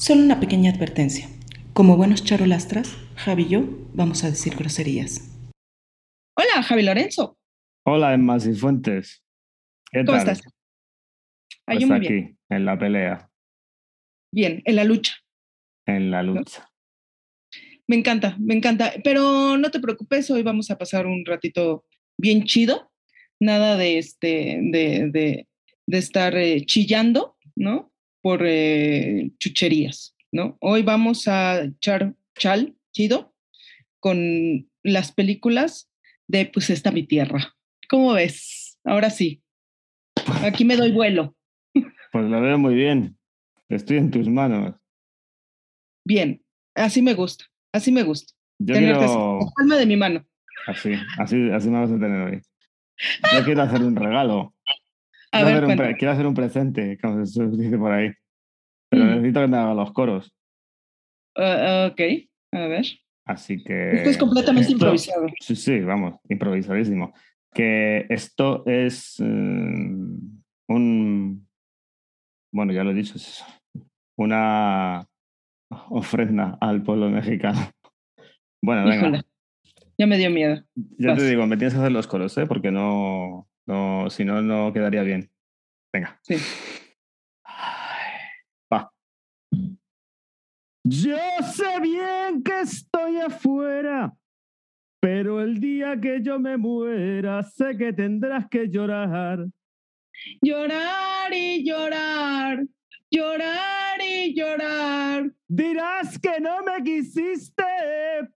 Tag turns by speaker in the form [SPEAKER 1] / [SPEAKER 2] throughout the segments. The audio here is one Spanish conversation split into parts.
[SPEAKER 1] Solo una pequeña advertencia. Como buenos charolastras, Javi y yo vamos a decir groserías.
[SPEAKER 2] Hola, Javi Lorenzo.
[SPEAKER 3] Hola, Emma Cifuentes. ¿Qué
[SPEAKER 2] ¿Cómo
[SPEAKER 3] tal?
[SPEAKER 2] estás? Ah,
[SPEAKER 3] Pues
[SPEAKER 2] yo muy
[SPEAKER 3] aquí,
[SPEAKER 2] bien.
[SPEAKER 3] en la pelea,
[SPEAKER 2] Bien, en la lucha.
[SPEAKER 3] en la lucha.
[SPEAKER 2] Me encanta, me encanta. Pero no te preocupes, hoy vamos a pasar un ratito bien chido. Nada de este, de, de, de estar eh, chillando, ¿no? Por eh, chucherías, ¿no? Hoy vamos a echar chal chido con las películas de Pues esta mi tierra. ¿Cómo ves? Ahora sí. Aquí me doy vuelo.
[SPEAKER 3] Pues lo veo muy bien. Estoy en tus manos.
[SPEAKER 2] Bien, así me gusta, así me gusta.
[SPEAKER 3] Yo
[SPEAKER 2] Tenerte
[SPEAKER 3] quiero.
[SPEAKER 2] la palma de mi mano.
[SPEAKER 3] Así, así, así me vas a tener hoy. Yo quiero hacer un regalo.
[SPEAKER 2] A
[SPEAKER 3] Quiero,
[SPEAKER 2] ver,
[SPEAKER 3] hacer un pre-
[SPEAKER 2] cuéntame.
[SPEAKER 3] quiero hacer un presente, como se dice por ahí. Pero
[SPEAKER 2] Mm.
[SPEAKER 3] necesito que me haga los coros.
[SPEAKER 2] Ah, ok, a ver.
[SPEAKER 3] Así que.
[SPEAKER 2] Esto es completamente
[SPEAKER 3] esto-
[SPEAKER 2] improvisado.
[SPEAKER 3] Sí, sí, vamos, improvisadísimo. Que esto es eh, un. Bueno, ya lo he dicho, es una ofrenda al pueblo mexicano. Bueno, venga,
[SPEAKER 2] Híjole, ya me dio miedo.
[SPEAKER 3] ya te digo, me tienes que hacer los coros, ¿eh? Porque no, no, si no, no quedaría bien. Venga.
[SPEAKER 2] Sí.
[SPEAKER 3] Va. Yo sé bien que estoy afuera, pero el día que yo me muera, sé que tendrás que llorar.
[SPEAKER 2] Llorar y llorar, llorar y llorar.
[SPEAKER 3] Dirás que no me quisiste,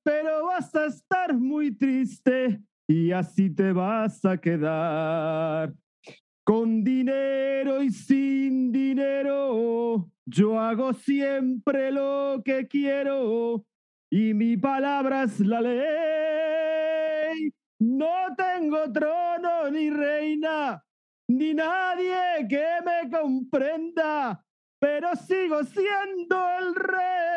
[SPEAKER 3] pero vas a estar muy triste y así te vas a quedar. Con dinero y sin dinero, yo hago siempre lo que quiero y mi palabra es la ley. No tengo trono ni reina, ni nadie que me comprenda, pero sigo siendo el rey.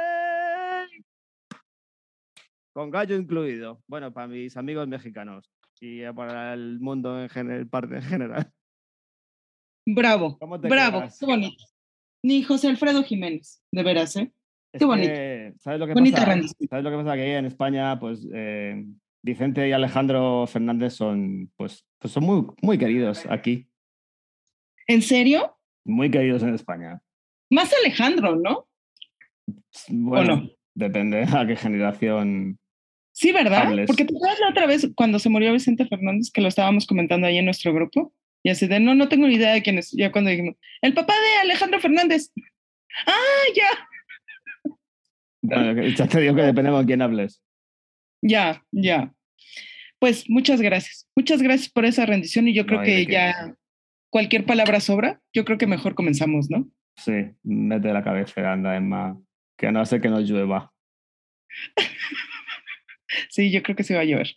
[SPEAKER 3] Con gallo incluido. Bueno, para mis amigos mexicanos y eh, para el mundo en general, parte en general.
[SPEAKER 2] Bravo,
[SPEAKER 3] ¿Cómo te
[SPEAKER 2] bravo,
[SPEAKER 3] quedas?
[SPEAKER 2] qué bonito. Ni José Alfredo Jiménez, de veras, ¿eh?
[SPEAKER 3] Es
[SPEAKER 2] Qué bonito.
[SPEAKER 3] que, ¿Sabes lo que
[SPEAKER 2] Bonita
[SPEAKER 3] pasa?
[SPEAKER 2] rendición.
[SPEAKER 3] ¿Sabes lo que pasa? Que en España, pues eh, Vicente y Alejandro Fernández son, pues, pues son muy, muy queridos aquí.
[SPEAKER 2] ¿En serio?
[SPEAKER 3] Muy queridos en España.
[SPEAKER 2] Más Alejandro, ¿no?
[SPEAKER 3] Bueno,
[SPEAKER 2] no?
[SPEAKER 3] depende a qué generación.
[SPEAKER 2] Sí, ¿verdad?
[SPEAKER 3] Hables.
[SPEAKER 2] Porque te acuerdas la otra vez cuando se murió Vicente Fernández, que lo estábamos comentando ahí en nuestro grupo, y así de, no, no tengo ni idea de quién es. Ya cuando dijimos, el papá de Alejandro Fernández. Ah, ya,
[SPEAKER 3] Bueno, ya te digo que depende con quién hables.
[SPEAKER 2] ya, ya. Pues muchas gracias. Muchas gracias por esa rendición y yo creo
[SPEAKER 3] No
[SPEAKER 2] que ya cualquier palabra sobra. Yo creo que mejor comenzamos, ¿no?
[SPEAKER 3] Sí, mete la cabecera, anda, Emma. Que no hace que nos llueva.
[SPEAKER 2] Sí, yo creo que se va a llover.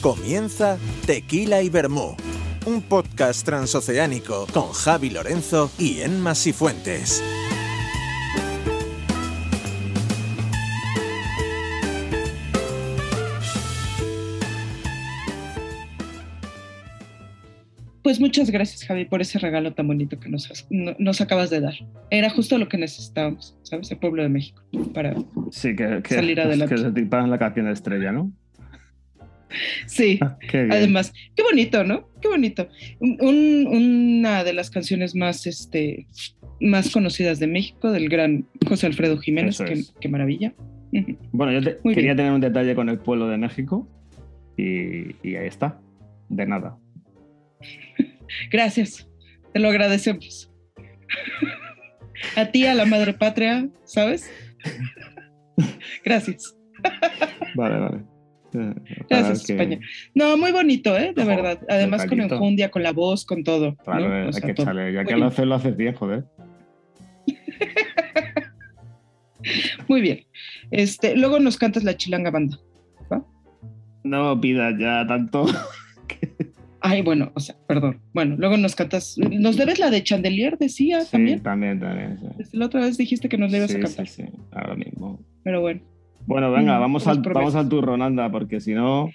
[SPEAKER 4] Comienza Tequila y Vermú, un podcast transoceánico con Javi Lorenzo y Enma Sifuentes.
[SPEAKER 2] Pues muchas gracias, Javi, por ese regalo tan bonito que nos, has- no- nos acabas de dar. Era justo lo que necesitábamos, ¿sabes? El pueblo de México, para
[SPEAKER 3] Sí, que, que,
[SPEAKER 2] Salir adelante.
[SPEAKER 3] que se tipan la canción estrella, ¿no?
[SPEAKER 2] Sí,
[SPEAKER 3] Qué bien.
[SPEAKER 2] además, qué bonito, ¿no? Qué bonito. Un- un- una de las canciones más, este, más conocidas de México, del gran José Alfredo Jiménez, qué,
[SPEAKER 3] es.
[SPEAKER 2] qué maravilla.
[SPEAKER 3] Bueno, yo te- quería
[SPEAKER 2] bien.
[SPEAKER 3] tener un detalle con el pueblo de México y, y ahí está. De nada.
[SPEAKER 2] Gracias, te lo agradecemos. A ti, a la madre patria, ¿sabes? Gracias.
[SPEAKER 3] Vale, vale. Eh, para
[SPEAKER 2] Gracias,
[SPEAKER 3] que-
[SPEAKER 2] España. No, muy bonito, ¿eh? De
[SPEAKER 3] Ojo,
[SPEAKER 2] verdad. Además con
[SPEAKER 3] detallito.
[SPEAKER 2] enjundia, con la voz, con todo.
[SPEAKER 3] Claro, eh, hay
[SPEAKER 2] sea,
[SPEAKER 3] que
[SPEAKER 2] todo.
[SPEAKER 3] echarle. Ya que lo haces, lo haces bien, joder.
[SPEAKER 2] Muy bien. Este, luego nos cantas la chilanga banda.
[SPEAKER 3] No pidas ya tanto.
[SPEAKER 2] Ay, bueno, o sea, perdón. Bueno, luego nos cantas. Nos debes la de Chandelier, decía
[SPEAKER 3] Sí,
[SPEAKER 2] también.
[SPEAKER 3] también, también. sí.
[SPEAKER 2] Desde la otra vez dijiste que nos
[SPEAKER 3] Sí,
[SPEAKER 2] a cantar.
[SPEAKER 3] sí, sí, ahora mismo.
[SPEAKER 2] Pero bueno.
[SPEAKER 3] Bueno, venga,
[SPEAKER 2] Mm,
[SPEAKER 3] vamos al,
[SPEAKER 2] promesas.
[SPEAKER 3] vamos al turrón, anda, porque si no.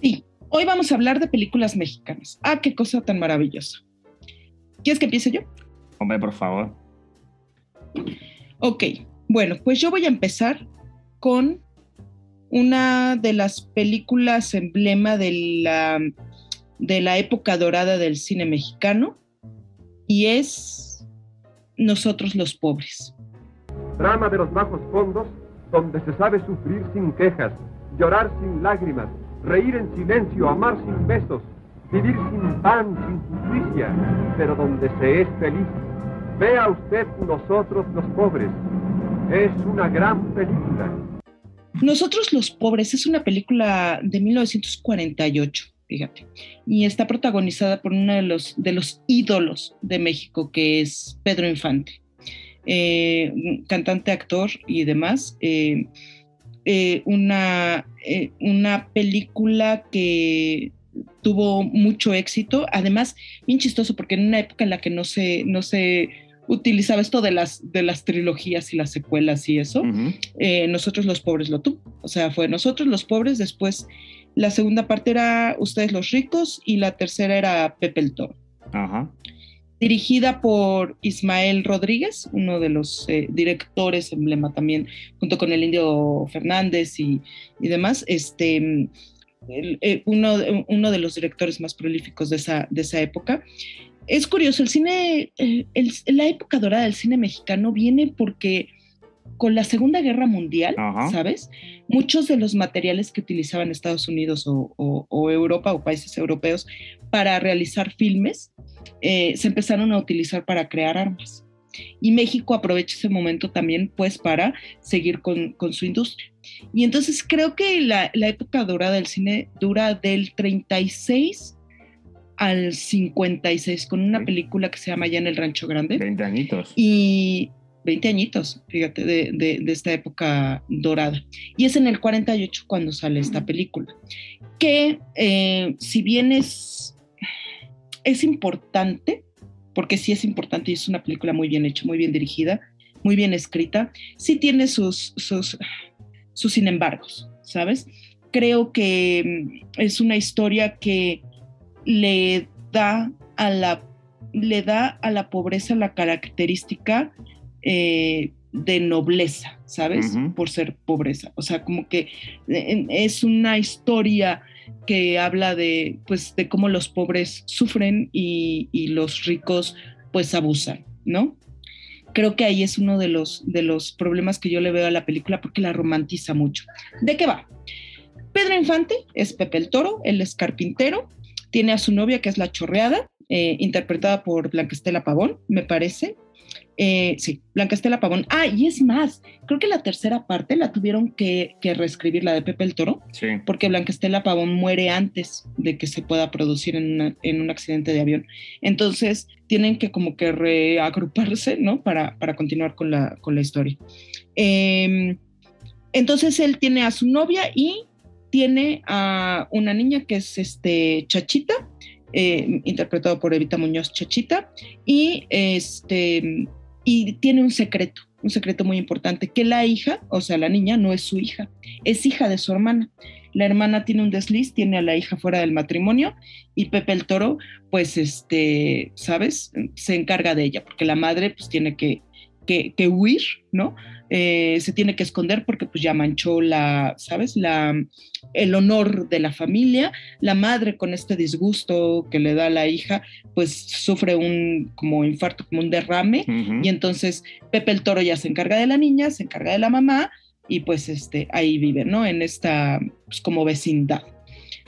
[SPEAKER 2] Sí, hoy vamos a hablar de películas mexicanas. Ah, qué cosa tan maravillosa. ¿Quieres que empiece yo?
[SPEAKER 3] Hombre, por favor.
[SPEAKER 2] Ok, bueno, pues yo voy a empezar con una de las películas emblema de la, de la época dorada del cine mexicano y es Nosotros los pobres.
[SPEAKER 5] Drama de los bajos fondos donde se sabe sufrir sin quejas, llorar sin lágrimas, reír en silencio, amar sin besos, vivir sin pan, sin justicia, pero donde se es feliz. Vea usted nosotros los pobres. Es una gran película.
[SPEAKER 2] Nosotros los pobres es una película de 1948, fíjate, y está protagonizada por uno de los, de los ídolos de México, que es Pedro Infante. Eh, cantante, actor y demás. Eh, eh, una, una película que tuvo mucho éxito, además bien chistoso porque en una época en la que no se, no se utilizaba esto de las, de las trilogías y las secuelas y eso, nosotros los pobres lo tuvo, o sea, fue nosotros los pobres, después la segunda parte era ustedes los ricos y la tercera era Pepe el Toro. Ajá dirigida por Ismael Rodríguez, uno de los eh, directores emblema también, junto con el Indio Fernández y, demás, este, eh, uno, uno, de los directores más prolíficos de esa, de esa época. Es curioso, el cine, eh, la época dorada del cine mexicano viene porque con la Segunda Guerra Mundial, ¿sabes? Muchos de los materiales que utilizaban Estados Unidos o, Europa o países europeos para realizar filmes eh, se empezaron a utilizar para crear armas. Y México aprovecha ese momento también pues para seguir con, su industria. Y entonces creo que la, época dorada del cine dura del 36 al 56 con una película que se llama Ya en el Rancho Grande.
[SPEAKER 3] 20 añitos.
[SPEAKER 2] Y 20 añitos, fíjate, de, esta época dorada. Y es en el 48 cuando sale esta película, que eh, si bien es, es importante, porque sí es importante y es una película muy bien hecha, muy bien dirigida, muy bien escrita, sí tiene sus, sus, sus sin embargos, ¿sabes? Creo que mm, es una historia que le da a la, le da a la pobreza la característica eh, de nobleza, ¿sabes? Por ser pobreza. O sea, como que es una historia que habla de, pues, de cómo los pobres sufren y, los ricos, pues, abusan, ¿no? Creo que ahí es uno de los, de los problemas que yo le veo a la película porque la romantiza mucho. ¿De qué va? Pedro Infante es Pepe el Toro, él es carpintero, tiene a su novia que es la chorreada, eh, interpretada por Blanca Estela Pavón, me parece, eh, sí, Blanca Estela Pavón. Ah, y es más, creo que la tercera parte la tuvieron que, reescribir, la de Pepe el Toro, porque Blanca Estela Pavón muere antes de que se pueda producir en, un accidente de avión. Entonces, tienen que como que reagruparse, ¿no? Para, para continuar con la, con la historia. Em, entonces, él tiene a su novia y tiene a una niña que es este Chachita, eh, interpretado por Evita Muñoz Chachita, y este y tiene un secreto, un secreto muy importante, que la hija, o sea, la niña, no es su hija, es hija de su hermana. La hermana tiene un desliz, tiene a la hija fuera del matrimonio y Pepe el Toro, pues, este, ¿sabes? Se encarga de ella, porque la madre, pues, tiene que, que, que huir, ¿no? Eh, se tiene que esconder porque pues ya manchó la, ¿sabes? La, el honor de la familia. La madre con este disgusto que le da a la hija, pues sufre un como infarto, como un derrame. Y entonces Pepe el Toro ya se encarga de la niña, se encarga de la mamá y pues este, ahí vive, ¿no? En esta pues, como vecindad.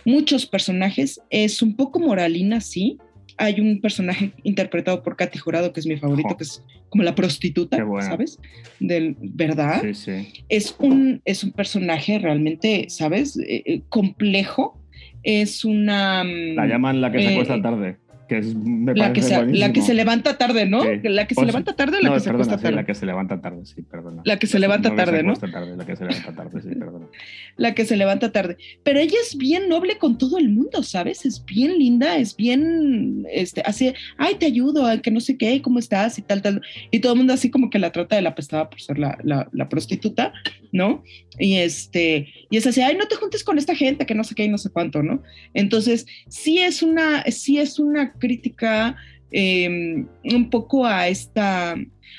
[SPEAKER 2] Muchos personajes, es un poco moralina, sí, hay un personaje interpretado por Katy Jurado, que es mi favorito, que es como la prostituta, ¿sabes? Del, ¿Verdad? Sí, sí. Es un, es un personaje realmente, ¿sabes? Eh, eh, complejo. Es una...
[SPEAKER 3] La llaman la que se acuesta eh, tarde que es,
[SPEAKER 2] la, que se, la que se levanta tarde, ¿no? La que se levanta tarde o la que se
[SPEAKER 3] perdona,
[SPEAKER 2] tarde.
[SPEAKER 3] la que se levanta tarde, sí, perdona.
[SPEAKER 2] La que se levanta tarde, ¿no?
[SPEAKER 3] Tarde, la que se levanta tarde, sí, perdona.
[SPEAKER 2] la que se levanta tarde. Pero ella es bien noble con todo el mundo, ¿sabes? Es bien linda, es bien, este, así, ay, te ayudo, que no sé qué, cómo estás y tal, tal. Y todo el mundo así como que la trata de la pestada por ser la, la, la prostituta. ¿No? Y este, y es así, ay, no te juntes con esta gente que no sé qué y no sé cuánto, ¿no? Entonces, sí es una, sí es una crítica em, un poco a esta,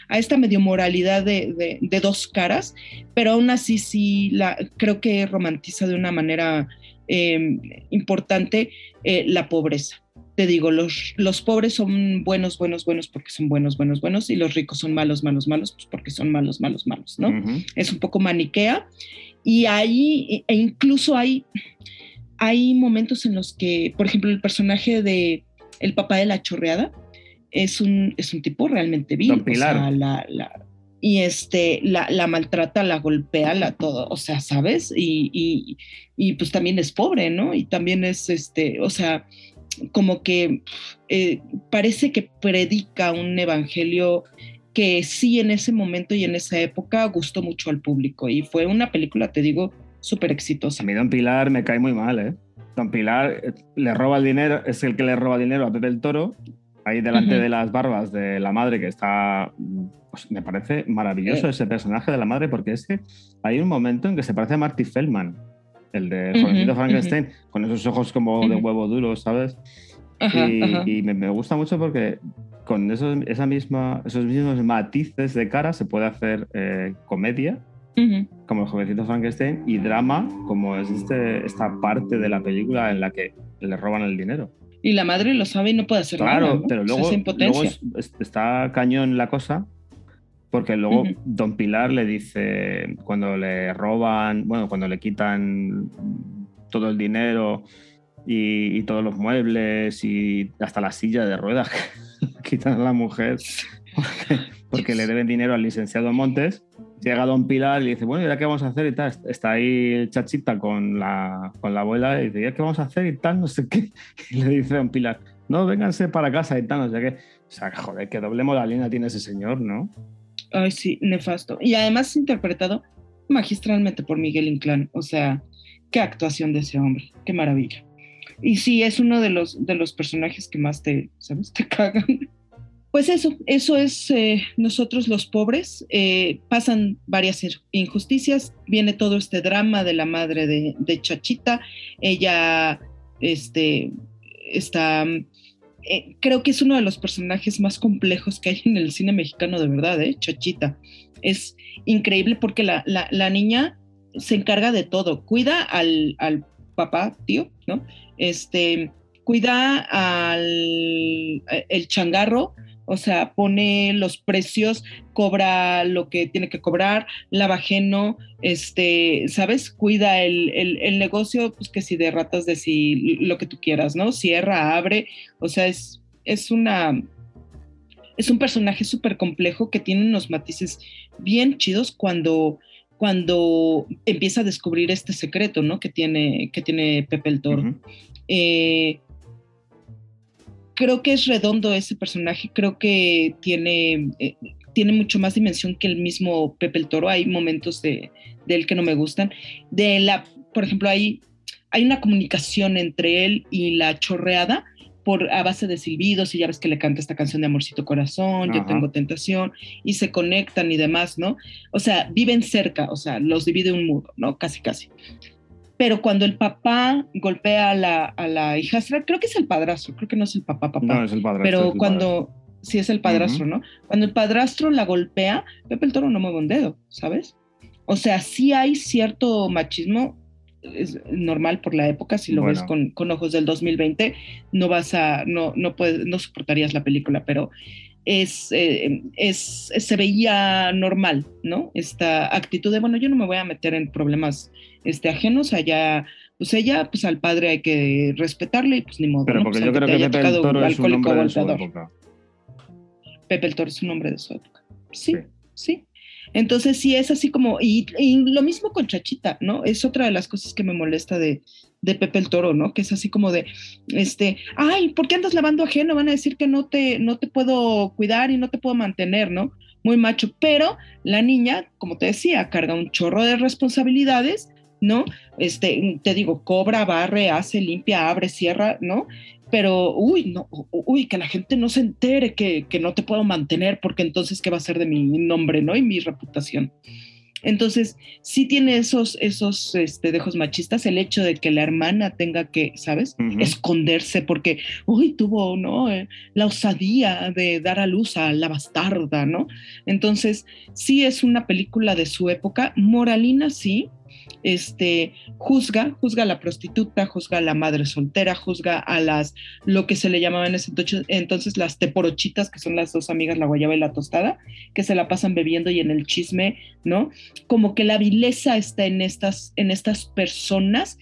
[SPEAKER 2] a esta medio moralidad de, dos caras, pero aún así sí la, creo que romantiza de una manera em, importante eh, la pobreza te digo, los, los pobres son buenos, buenos, buenos porque son buenos, buenos, buenos, y los ricos son malos, malos, malos, pues porque son malos, malos, malos, ¿no? Es un poco maniquea. Y ahí, e incluso hay, hay momentos en los que, por ejemplo, el personaje de el papá de la chorreada es un, es un tipo realmente vil. O sea, la, la, y este, la, la, maltrata, la golpea, la todo, o sea, ¿sabes? Y, y, y, pues también es pobre, ¿no? Y también es, este, o sea, como que eh, parece que predica un evangelio que sí en ese momento y en esa época gustó mucho al público y fue una película, te digo, súper exitosa.
[SPEAKER 3] A mí Don Pilar me cae muy mal, ¿eh? Don Pilar eh, le roba el dinero, es el que le roba dinero a Pepe el Toro, ahí delante de las barbas de la madre que está... Pues, me parece maravilloso ese personaje de la madre porque es que hay un momento en que se parece a Marty Feldman el de Jovencito Frankenstein, con esos ojos como de huevo duro, ¿sabes? y, me, gusta mucho porque con esos, esa misma, esos mismos matices de cara se puede hacer eh, comedia, como el jovencito Frankenstein, y drama, como es este, esta parte de la película en la que le roban el dinero.
[SPEAKER 2] Y la madre lo sabe y no puede hacer
[SPEAKER 3] nada.
[SPEAKER 2] Claro,
[SPEAKER 3] pero luego, luego está cañón la cosa porque luego Don Pilar le dice, cuando le roban, bueno, cuando le quitan todo el dinero y, todos los muebles y hasta la silla de ruedas quitan a la mujer porque, le deben dinero al licenciado Montes, llega Don Pilar y dice, bueno, ¿y ahora qué vamos a hacer? Y tal, está ahí Chachita con la, con la abuela y dice, ¿y qué vamos a hacer? Y tal, no sé qué. Y le dice Don Pilar, no, vénganse para casa y tal, no sé qué. O sea, joder, qué doble moralina tiene ese señor, ¿no?
[SPEAKER 2] Ay, sí, nefasto. Y además interpretado magistralmente por Miguel Inclán. O sea, qué actuación de ese hombre, qué maravilla. Y sí, es uno de los, de los personajes que más te, ¿sabes? Te cagan. Pues eso, eso es eh, nosotros los pobres. Eh, pasan varias injusticias, viene todo este drama de la madre de, de Chachita. Ella este, está eh, creo que es uno de los personajes más complejos que hay en el cine mexicano, de verdad, ¿eh? Chachita. Es increíble porque la, niña se encarga de todo, cuida al, al, papá, tío, ¿no? Este, cuida al el changarro, o sea, pone los precios, cobra lo que tiene que cobrar, lava ajeno, este, ¿sabes? Cuida el, negocio, pues que si de ratas, de si lo que tú quieras, ¿no? Cierra, abre, o sea, es, es una, es un personaje súper complejo que tiene unos matices bien chidos cuando, cuando empieza a descubrir este secreto, ¿no? Que tiene, que tiene Pepe el Toro creo que es redondo ese personaje, creo que tiene, eh, tiene mucho más dimensión que el mismo Pepe el Toro. Hay momentos de, él que no me gustan. De la, por ejemplo, hay, hay una comunicación entre él y la chorreada por, a base de silbidos y ya ves que le canta esta canción de Amorcito Corazón, Yo tengo tentación, y se conectan y demás, ¿no? O sea, viven cerca, o sea, los divide un muro, ¿no? Casi, casi pero cuando el papá golpea a la, a la hijastra, creo que es el padrastro, creo que no es el papá, papá.
[SPEAKER 3] No, es el padrastro.
[SPEAKER 2] Pero cuando, sí es el padrastro, ¿no? Cuando el padrastro la golpea, Pepe el Toro no mueve un dedo, ¿sabes? O sea, sí hay cierto machismo, es normal por la época, si lo ves con, con, ojos del 2020, no vas a, no, no puedes, no soportarías la película, pero es, eh, es, se veía normal, ¿no? Esta actitud de, bueno, yo no me voy a meter en problemas este, ajenos, allá, pues ella, pues al padre hay que respetarle y pues ni modo.
[SPEAKER 3] Pero porque yo creo que Pepe el Toro es un hombre de su época.
[SPEAKER 2] Pepe el Toro es un hombre de su época. Sí, sí. Entonces sí es así como, y, y, lo mismo con Chachita, ¿no? Es otra de las cosas que me molesta de, de Pepe el Toro, ¿no? Que es así como de, este, ay, ¿por qué andas lavando ajeno? Van a decir que no te, no te puedo cuidar y no te puedo mantener, ¿no? Muy macho, pero la niña, como te decía, carga un chorro de responsabilidades, ¿no? Este, te digo, cobra, barre, hace, limpia, abre, cierra, ¿no? Pero, uy, no, uy, que la gente no se entere que, que no te puedo mantener, porque entonces, ¿qué va a ser de mi nombre, ¿no? Y mi reputación. Entonces, sí tiene esos, esos este, dejos machistas, el hecho de que la hermana tenga que, ¿sabes? Esconderse porque, uy, tuvo, ¿no? Eh, la osadía de dar a luz a la bastarda, ¿no? Entonces, sí es una película de su época. Moralina, sí. Este, juzga, juzga a la prostituta, juzga a la madre soltera, juzga a las, lo que se le llamaba en ese entonces, entonces las teporochitas, que son las dos amigas, la guayaba y la tostada, que se la pasan bebiendo y en el chisme, ¿no? Como que la vileza está en estas, en estas personas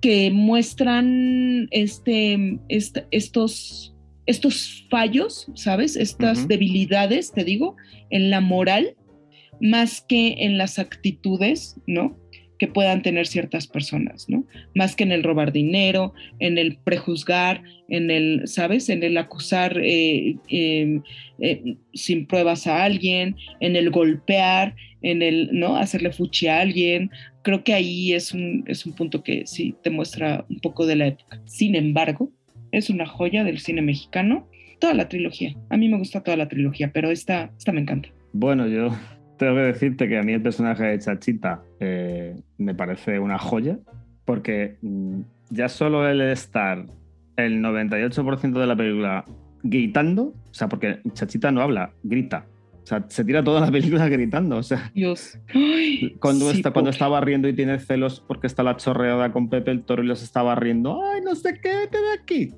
[SPEAKER 2] que muestran este, est- estos, estos fallos, ¿sabes? Estas debilidades, te digo, en la moral, más que en las actitudes, ¿no? Que puedan tener ciertas personas, ¿no? Más que en el robar dinero, en el prejuzgar, en el, ¿sabes? En el acusar eh, eh, eh, sin pruebas a alguien, en el golpear, en el, ¿no? Hacerle fuchi a alguien. Creo que ahí es un, es un punto que sí te muestra un poco de la época. Sin embargo, es una joya del cine mexicano. Toda la trilogía. A mí me gusta toda la trilogía, pero esta, esta me encanta.
[SPEAKER 3] Bueno, yo tengo que decirte que a mí el personaje de Chachita eh, me parece una joya, porque mm, ya solo el estar el 98% de la película gritando, o sea, porque Chachita no habla, grita. O sea, se tira toda la película gritando. O sea,
[SPEAKER 2] Dios. Ay,
[SPEAKER 3] cuando,
[SPEAKER 2] sí,
[SPEAKER 3] está, cuando está barriendo y tiene celos porque está la chorreada con Pepe el Toro y los está barriendo, ¡ay, no sé qué, vete de aquí!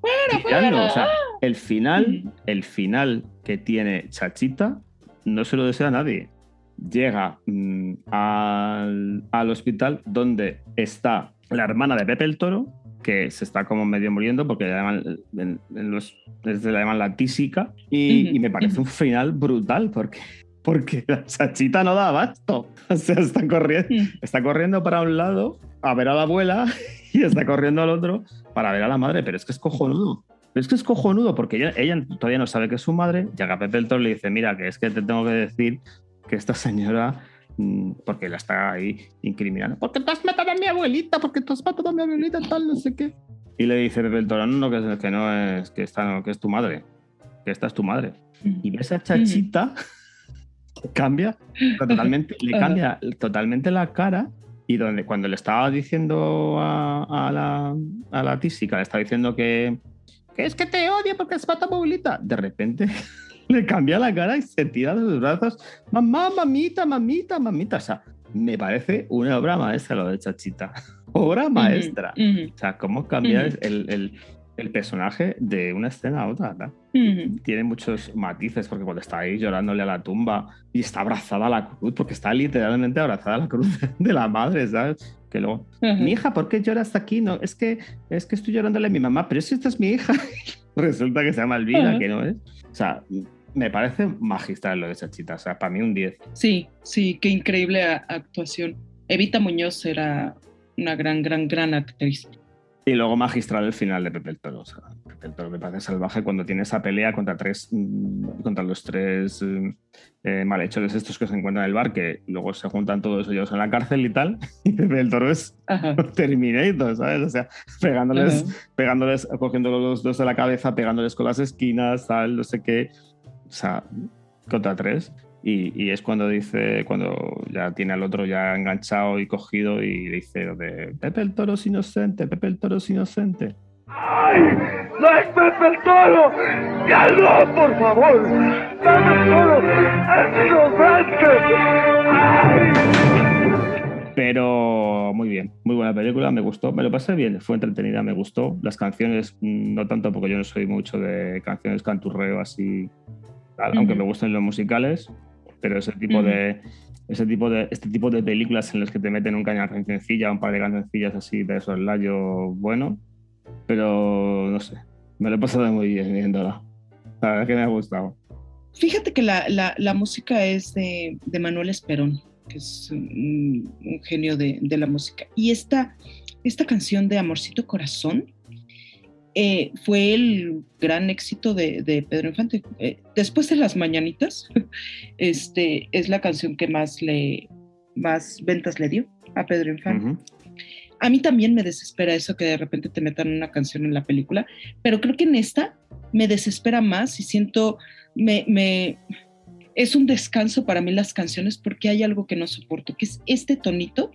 [SPEAKER 2] Fuera, fuera.
[SPEAKER 3] o sea, el final,
[SPEAKER 2] Ujú.
[SPEAKER 3] el final que tiene Chachita no se lo desea a nadie. Llega mm, al, al hospital donde está la hermana de Pepe el Toro, que se está como medio muriendo porque le llaman, en- en los, desde la llaman la tísica, y, me parece un final brutal porque, porque la Chachita no da abasto. O sea, está corriendo,
[SPEAKER 2] Mm.
[SPEAKER 3] está corriendo para un lado a ver a la abuela y está corriendo al otro para ver a la madre, pero es que es cojonudo. Pero es que es cojonudo porque ella, ella todavía no sabe que es su madre. Llega Pepe el Toro le dice, mira, que es que te tengo que decir que esta señora, mm, porque la está ahí incriminando, porque tú has matado a mi abuelita, porque tú has matado a mi abuelita, tal, no sé qué. Y le dice Pepe el Toro, no, no, que, que no es, que esta no, que es tu madre, que esta es tu madre. Y ves a Chachita, cambia totalmente, le cambia totalmente la cara. Y donde cuando le estaba diciendo a, a la, a la tísica, le estaba diciendo que es que te odio porque es pata abuelita, de repente le cambia la cara y se tira de sus brazos. Mamá, mamita, mamita, mamita. O sea, me parece una obra maestra lo de Chachita. Obra maestra. O sea, cómo cambia
[SPEAKER 2] Ujú.
[SPEAKER 3] el, el- el personaje de una escena a otra. tiene muchos matices, porque cuando está ahí llorándole a la tumba y está abrazada a la cruz, porque está literalmente abrazada a la cruz de la madre, ¿sabes? Que luego, mi hija, ¿por qué lloras aquí? No, es que, es que estoy llorándole a mi mamá, pero si esta es mi hija. Resulta que se llama Elvira,
[SPEAKER 2] Ajá.
[SPEAKER 3] que no es. O sea, me parece magistral lo de Chachita, o sea, para mí un 10.
[SPEAKER 2] Sí, sí, qué increíble actuación. Evita Muñoz era una gran, gran, gran actriz.
[SPEAKER 3] Y luego magistral el final de Pepe el Toro. O sea, Pepe el Toro me parece salvaje cuando tiene esa pelea contra tres mm, contra los tres eh, eh, malhechores estos que se encuentran en el bar, que luego se juntan todos ellos en la cárcel y tal. Y el Toro es. Terminator, ¿sabes? O sea, pegándoles,
[SPEAKER 2] Ajá.
[SPEAKER 3] pegándoles, cogiendo los dos de la cabeza, pegándoles con las esquinas, tal, no sé qué. O sea, contra tres. Y, y es cuando dice, cuando ya tiene al otro ya enganchado y cogido y dice de Pepe el Toro es inocente, Pepe el Toro es inocente.
[SPEAKER 6] ¡Ay! ¡No es Pepe el Toro! ¡Ya no, por favor! ¡Pepe el Toro es inocente!
[SPEAKER 3] Pero muy bien, muy buena película, me gustó, me lo pasé bien, fue entretenida, me gustó. Las canciones, mm, no tanto porque yo no soy mucho de canciones canturreo así, tal, aunque me gusten los musicales, pero ese tipo de ese tipo de este tipo de películas en las que te meten un caña un par de cancioncillas así de soslayo bueno, pero no sé, me lo he pasado muy bien viéndola. La verdad que me ha gustado.
[SPEAKER 2] Fíjate que la, la- la música es de, de Manuel Esperón, que es un, un genio de, de la música. Y esta, esta canción de Amorcito Corazón eh, fue el gran éxito de, de Pedro Infante. Eh, después de las mañanitas, este, es la canción que más, le, más ventas le dio a Pedro Infante. A mí también me desespera eso que de repente te metan una canción en la película, pero creo que en esta me desespera más y siento, me, me, es un descanso para mí las canciones porque hay algo que no soporto, que es este tonito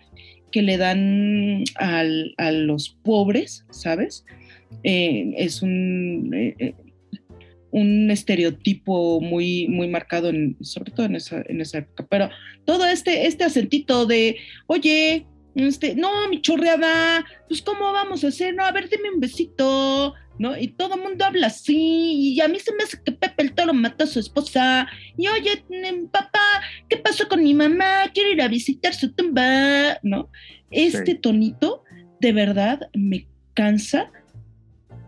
[SPEAKER 2] que le dan al- a los pobres, ¿sabes? Eh, es un, eh, eh, un estereotipo muy, muy marcado, en, sobre todo en esa, en esa época. Pero todo este, este acentito de, oye, este, no, mi chorreada, pues ¿cómo vamos a hacer? No, a ver, dime un besito, ¿no? Y todo el mundo habla así, y a mí se me hace que Pepe el Toro mató a su esposa, y oye, mm, papá, ¿qué pasó con mi mamá? Quiero ir a visitar su tumba, ¿no? Este
[SPEAKER 3] Sí.
[SPEAKER 2] tonito, de verdad, me cansa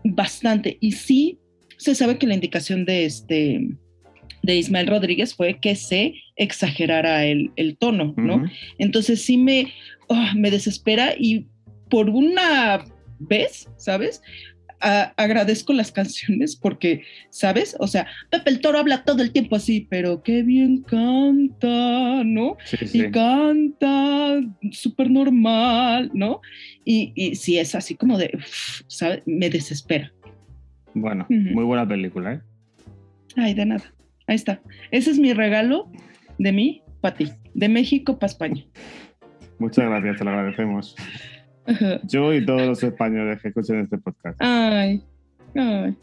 [SPEAKER 2] bastante. Y sí, se sabe que la indicación de este de Ismael Rodríguez fue que se exagerara el, el tono, ¿no? Entonces sí me, oh, me desespera y por una vez, ¿sabes? A- agradezco las canciones porque, ¿sabes? O sea, Pepe el Toro habla todo el tiempo así, pero qué bien canta, ¿no?
[SPEAKER 3] Sí, sí.
[SPEAKER 2] Y canta súper normal, ¿no? Y, y sí es así como de, ¿sabes? Me desespera.
[SPEAKER 3] Bueno, muy buena película, ¿eh?
[SPEAKER 2] Ay, de nada. Ahí está. Ese es mi regalo de mí para ti, de México para España.
[SPEAKER 3] Muchas gracias, te lo agradecemos. Yo y todos los españoles que escuchen este podcast.
[SPEAKER 2] Ay, ay,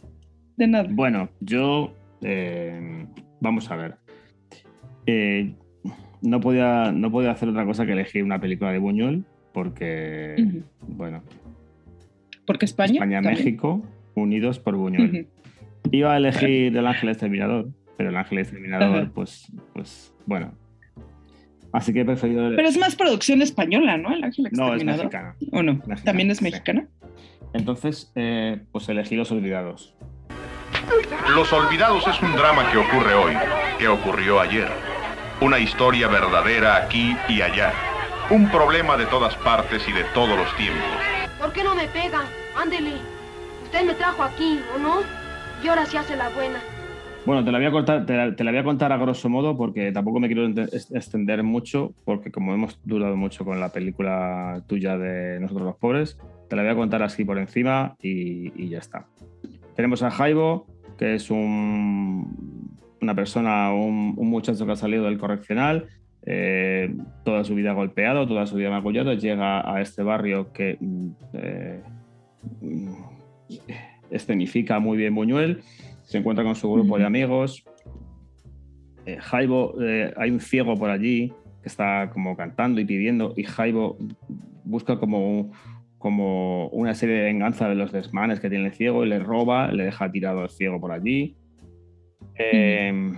[SPEAKER 2] de nada.
[SPEAKER 3] Bueno, yo. eh, vamos a ver. Eh, no, podía, no podía hacer otra cosa que elegir una película de Buñuel, porque.
[SPEAKER 2] Ujú.
[SPEAKER 3] Bueno,
[SPEAKER 2] Porque España.
[SPEAKER 3] España-México, unidos por Buñuel.
[SPEAKER 2] Ujú.
[SPEAKER 3] Iba a elegir El Ángel Exterminador, pero El Ángel Exterminador, pues, pues, bueno. Así que he preferido.
[SPEAKER 2] Pero es más producción española, ¿no? El Ángel
[SPEAKER 3] no, es mexicana.
[SPEAKER 2] ¿O no?
[SPEAKER 3] Mexicana,
[SPEAKER 2] ¿También es
[SPEAKER 3] sí.
[SPEAKER 2] mexicana?
[SPEAKER 3] Entonces, eh, pues elegí Los Olvidados.
[SPEAKER 7] Los Olvidados es un drama que ocurre hoy, que ocurrió ayer. Una historia verdadera aquí y allá. Un problema de todas partes y de todos los tiempos.
[SPEAKER 8] ¿Por qué no me pega? Ándele. Usted me trajo aquí, ¿o no? Y ahora sí hace la buena.
[SPEAKER 3] Bueno, te la voy a te la, te la voy a contar a grosso modo porque tampoco me quiero extender mucho, porque como hemos durado mucho con la película tuya de Nosotros los Pobres, te la voy a contar así por encima y, y ya está. Tenemos a Jaibo, que es un- una persona, un, un muchacho que ha salido del correccional, eh, toda su vida golpeado, toda su vida magullado, llega a este barrio que mm, eh, mm, escenifica muy bien Buñuel, se encuentra con su grupo de amigos. Eh, Jaibo, eh, hay un ciego por allí que está como cantando y pidiendo, y Jaibo busca como, como una serie de venganza de los desmanes que tiene el ciego y le roba, le deja tirado al ciego por allí. Eh,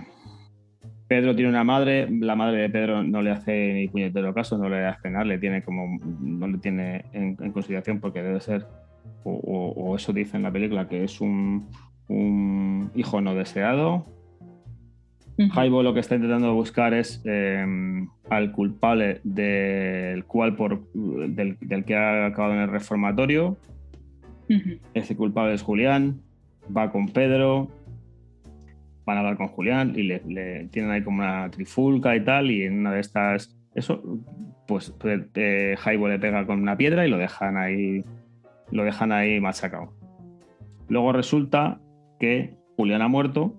[SPEAKER 3] Pedro tiene una madre, la madre de Pedro no le hace ni puñetero caso, no le hace nada, le tiene como, no le tiene en, en consideración porque debe ser, o, o- o eso dice en la película, que es un, un hijo no deseado.
[SPEAKER 2] Ujú.
[SPEAKER 3] Jaibo lo que está intentando buscar es eh, al culpable del cual por, del, del que ha acabado en el reformatorio. Ese culpable es Julián, va con Pedro, van a hablar con Julián y le, le- tienen ahí como una trifulca y tal, y en una de estas, eso, pues eh, Jaibo le pega con una piedra y lo dejan ahí, lo dejan ahí machacado. Luego resulta que Julián ha muerto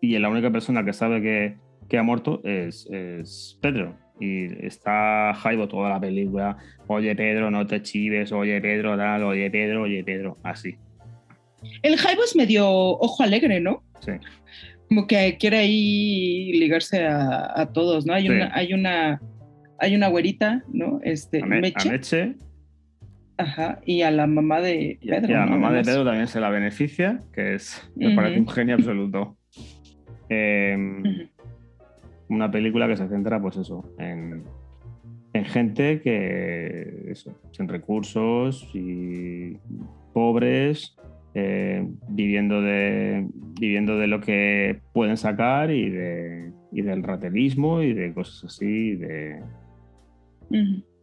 [SPEAKER 3] y la única persona que sabe que, que ha muerto es, es Pedro. Y está Jaibo toda la película, oye Pedro, no te chives, oye Pedro, tal, oye Pedro, oye Pedro, así.
[SPEAKER 2] El Jaibo es medio ojo alegre, ¿no?
[SPEAKER 3] Sí.
[SPEAKER 2] Como que quiere ahí ligarse a, a todos, ¿no? Hay
[SPEAKER 3] Sí.
[SPEAKER 2] una, hay una, hay una güerita, ¿no? Este,
[SPEAKER 3] A, Me- a
[SPEAKER 2] Meche,
[SPEAKER 3] Meche
[SPEAKER 2] ajá, y a la mamá de Pedro.
[SPEAKER 3] y a la
[SPEAKER 2] ¿no?
[SPEAKER 3] mamá de. Pedro también se la beneficia, que es, me parece un genio absoluto. Eh,
[SPEAKER 2] Ujú.
[SPEAKER 3] Una película que se centra, pues eso, en, en gente que, eso, sin recursos y pobres, eh, viviendo, de, viviendo de lo que pueden sacar y, de, y del raterismo y de cosas así, de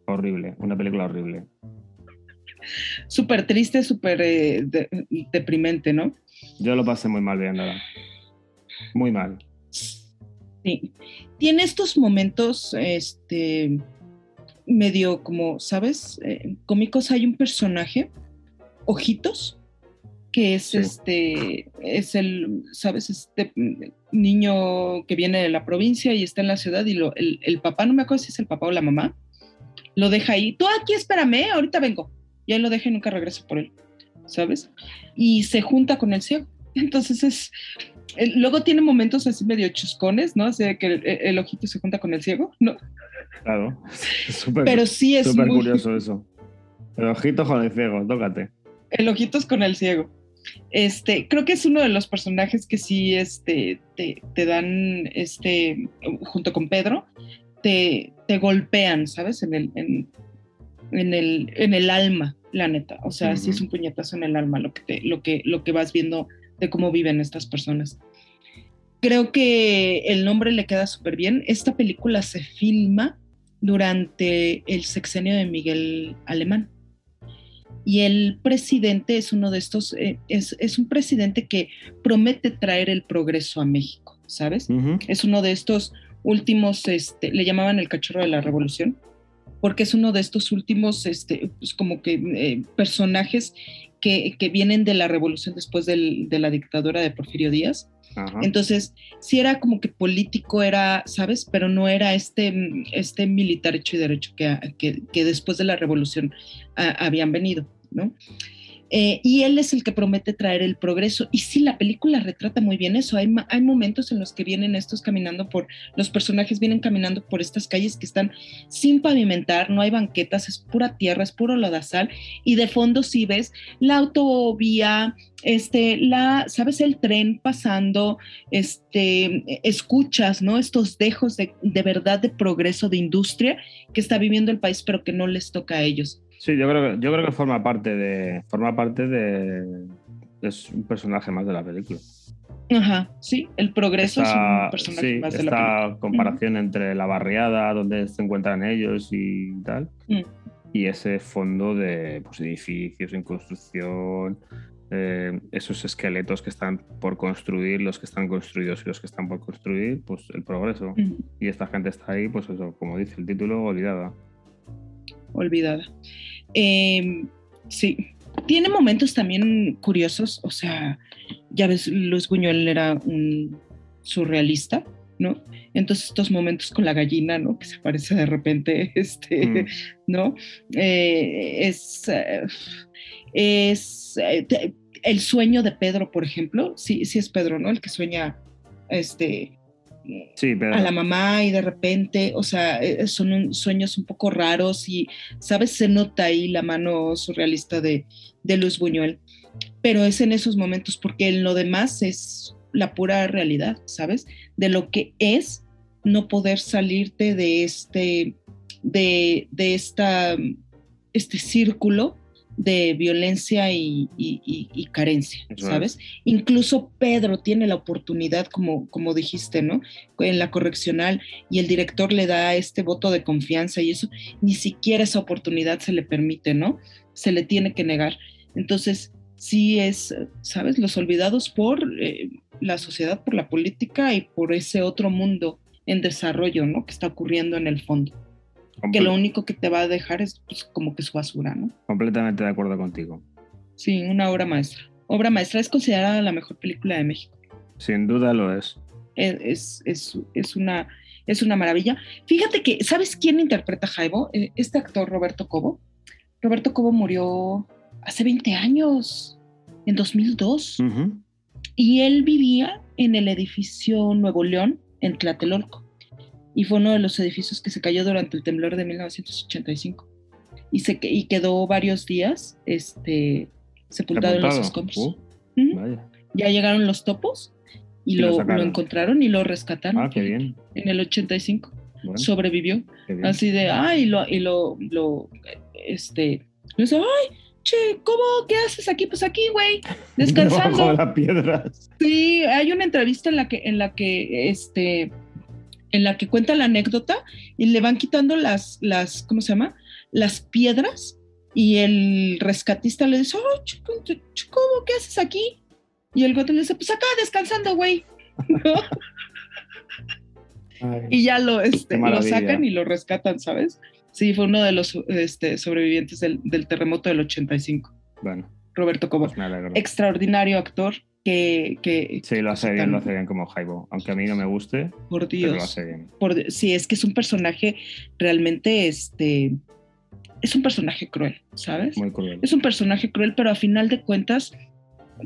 [SPEAKER 3] horrible, una película horrible.
[SPEAKER 2] Súper triste, súper eh, de- deprimente, ¿no?
[SPEAKER 3] Yo lo pasé muy mal viéndola. Muy mal.
[SPEAKER 2] Sí. Tiene estos momentos, este, medio como, ¿sabes? Eh, cómicos. Hay un personaje, Ojitos, que es
[SPEAKER 3] Sí.
[SPEAKER 2] este, es el, ¿sabes? Este niño que viene de la provincia y está en la ciudad y lo, el, el papá, no me acuerdo si es el papá o la mamá, lo deja ahí, tú aquí espérame, ahorita vengo. Y ahí lo deja y nunca regresa por él, ¿sabes? Y se junta con el ciego. Entonces es, luego tiene momentos así medio chuscones, ¿no? O sea, que el, el ojito se junta con el ciego, ¿no?
[SPEAKER 3] Claro. Es súper
[SPEAKER 2] Pero sí es
[SPEAKER 3] súper
[SPEAKER 2] muy-
[SPEAKER 3] curioso eso. El ojito con el ciego, tócate.
[SPEAKER 2] El ojitos con el ciego. Este, creo que es uno de los personajes que sí este, te, te dan, este, junto con Pedro, te, te golpean, ¿sabes? En el, en, en el, en el alma, la neta. O sea, sí es un puñetazo en el alma lo que, te, lo, que, lo que vas viendo de cómo viven estas personas. Creo que el nombre le queda súper bien. Esta película se filma durante el sexenio de Miguel Alemán. Y el presidente es uno de estos, eh, es, es un presidente que promete traer el progreso a México, ¿sabes? Es uno de estos últimos, este, le llamaban el cachorro de la revolución, porque es uno de estos últimos, este, pues como que eh, personajes que, que vienen de la revolución después del- de la dictadura de Porfirio Díaz.
[SPEAKER 3] Ajá.
[SPEAKER 2] Entonces, sí era como que político, era, ¿sabes? Pero no era este, mm, este militar hecho y derecho que, que, que después de la revolución ah, habían venido, ¿no? Eh, y él es el que promete traer el progreso. Y sí, la película retrata muy bien eso. Hay, momentos en los que vienen estos caminando por, los personajes vienen caminando por estas calles que están sin pavimentar, no hay banquetas, es pura tierra, es puro lodazal. Y de fondo sí ves la autovía, este, la, ¿sabes? El tren pasando, este, escuchas, ¿no? Estos dejos de, de verdad de progreso, de industria que está viviendo el país, pero que no les toca a ellos.
[SPEAKER 3] Sí, yo creo que, yo creo que forma parte de. Forma parte de. Es un personaje más de la película.
[SPEAKER 2] Ajá, sí, el progreso es un personaje
[SPEAKER 3] sí,
[SPEAKER 2] más de la película.
[SPEAKER 3] esta comparación entre la barriada donde se encuentran ellos y tal,
[SPEAKER 2] Mm.
[SPEAKER 3] y ese fondo de pues, edificios en construcción, eh, esos esqueletos que están por construir, los que están construidos y los que están por construir, pues el progreso. Y esta gente está ahí, pues eso, como dice el título, olvidada.
[SPEAKER 2] Olvidada. Eh, sí, tiene momentos también curiosos, o sea, ya ves, Luis Buñuel era un surrealista, ¿no? Entonces estos momentos con la gallina, ¿no? Que se aparece de repente, este,
[SPEAKER 3] Mm.
[SPEAKER 2] ¿no? Eh, es, eh, es eh, el sueño de Pedro, por ejemplo, sí, sí es Pedro, ¿no? El que sueña, este,
[SPEAKER 3] Sí, pero
[SPEAKER 2] a la mamá y de repente, o sea, eh, son un- sueños un poco raros y, ¿sabes? Se nota ahí la mano surrealista de, de Buñuel, pero es en esos momentos porque en lo demás es la pura realidad, ¿sabes? De lo que es no poder salirte de este, de, de esta, este círculo de violencia y, y- y- y carencia, ¿sabes? Incluso Pedro tiene la oportunidad, como, como dijiste, ¿no? En la correccional y el director le da este voto de confianza y eso, ni siquiera esa oportunidad se le permite, ¿no? Se le tiene que negar. Entonces, sí es, ¿sabes? Los olvidados por eh, la sociedad, por la política y por ese otro mundo en desarrollo, ¿no? Que está ocurriendo en el fondo. Que lo único que te va a dejar es pues, como que su basura, ¿no?
[SPEAKER 3] completamente de acuerdo contigo.
[SPEAKER 2] Sí, una obra maestra. Obra maestra es considerada la mejor película de México.
[SPEAKER 3] Sin duda lo es.
[SPEAKER 2] Es, es, es, una, es una maravilla. Fíjate que, ¿sabes quién interpreta a Jaibo? Eh, Este actor, Roberto Cobo. Roberto Cobo murió hace 20 años, en 2002,
[SPEAKER 3] Ujú.
[SPEAKER 2] y él vivía en el edificio Nuevo León, en Tlatelolco, y fue uno de los edificios que se cayó durante el temblor de 1985. Y, se, que- y quedó varios días este, sepultado, en los escombros.
[SPEAKER 3] Uh, vaya.
[SPEAKER 2] Ya llegaron los topos y,
[SPEAKER 3] Y lo
[SPEAKER 2] lo, encontraron y lo rescataron
[SPEAKER 3] Ah, qué bien.
[SPEAKER 2] en el 85.
[SPEAKER 3] Bueno,
[SPEAKER 2] Sobrevivió. Así de, ay, lo, y lo, lo, este, le dice, ay, che, ¿cómo? ¿Qué haces aquí? Pues aquí, güey,
[SPEAKER 3] Debajo de
[SPEAKER 2] descansando.
[SPEAKER 3] las piedras.
[SPEAKER 2] Sí, hay una entrevista en la que, en la que, este, en la que cuenta la anécdota y le van quitando las, las, ¿cómo se llama? Las piedras y el rescatista le dice, chico, ¿cómo? ¿Qué haces aquí? Y el gato le dice, pues acá descansando, güey. ¿No?
[SPEAKER 3] Ay,
[SPEAKER 2] y ya lo, este, lo sacan y lo rescatan, ¿sabes? Sí, fue uno de los este, sobrevivientes del, del terremoto del 85.
[SPEAKER 3] Bueno,
[SPEAKER 2] Roberto Cobo.
[SPEAKER 3] Pues.
[SPEAKER 2] Extraordinario actor que, que
[SPEAKER 3] Sí, lo hace bien, lo hace bien como Jaibo. Aunque a mí no me guste,
[SPEAKER 2] por
[SPEAKER 3] pero lo
[SPEAKER 2] Dios.
[SPEAKER 3] hace bien.
[SPEAKER 2] por, sí, es que es un personaje realmente, este, es un personaje cruel, ¿sabes?
[SPEAKER 3] Muy cruel.
[SPEAKER 2] Es un personaje cruel, pero a final de cuentas,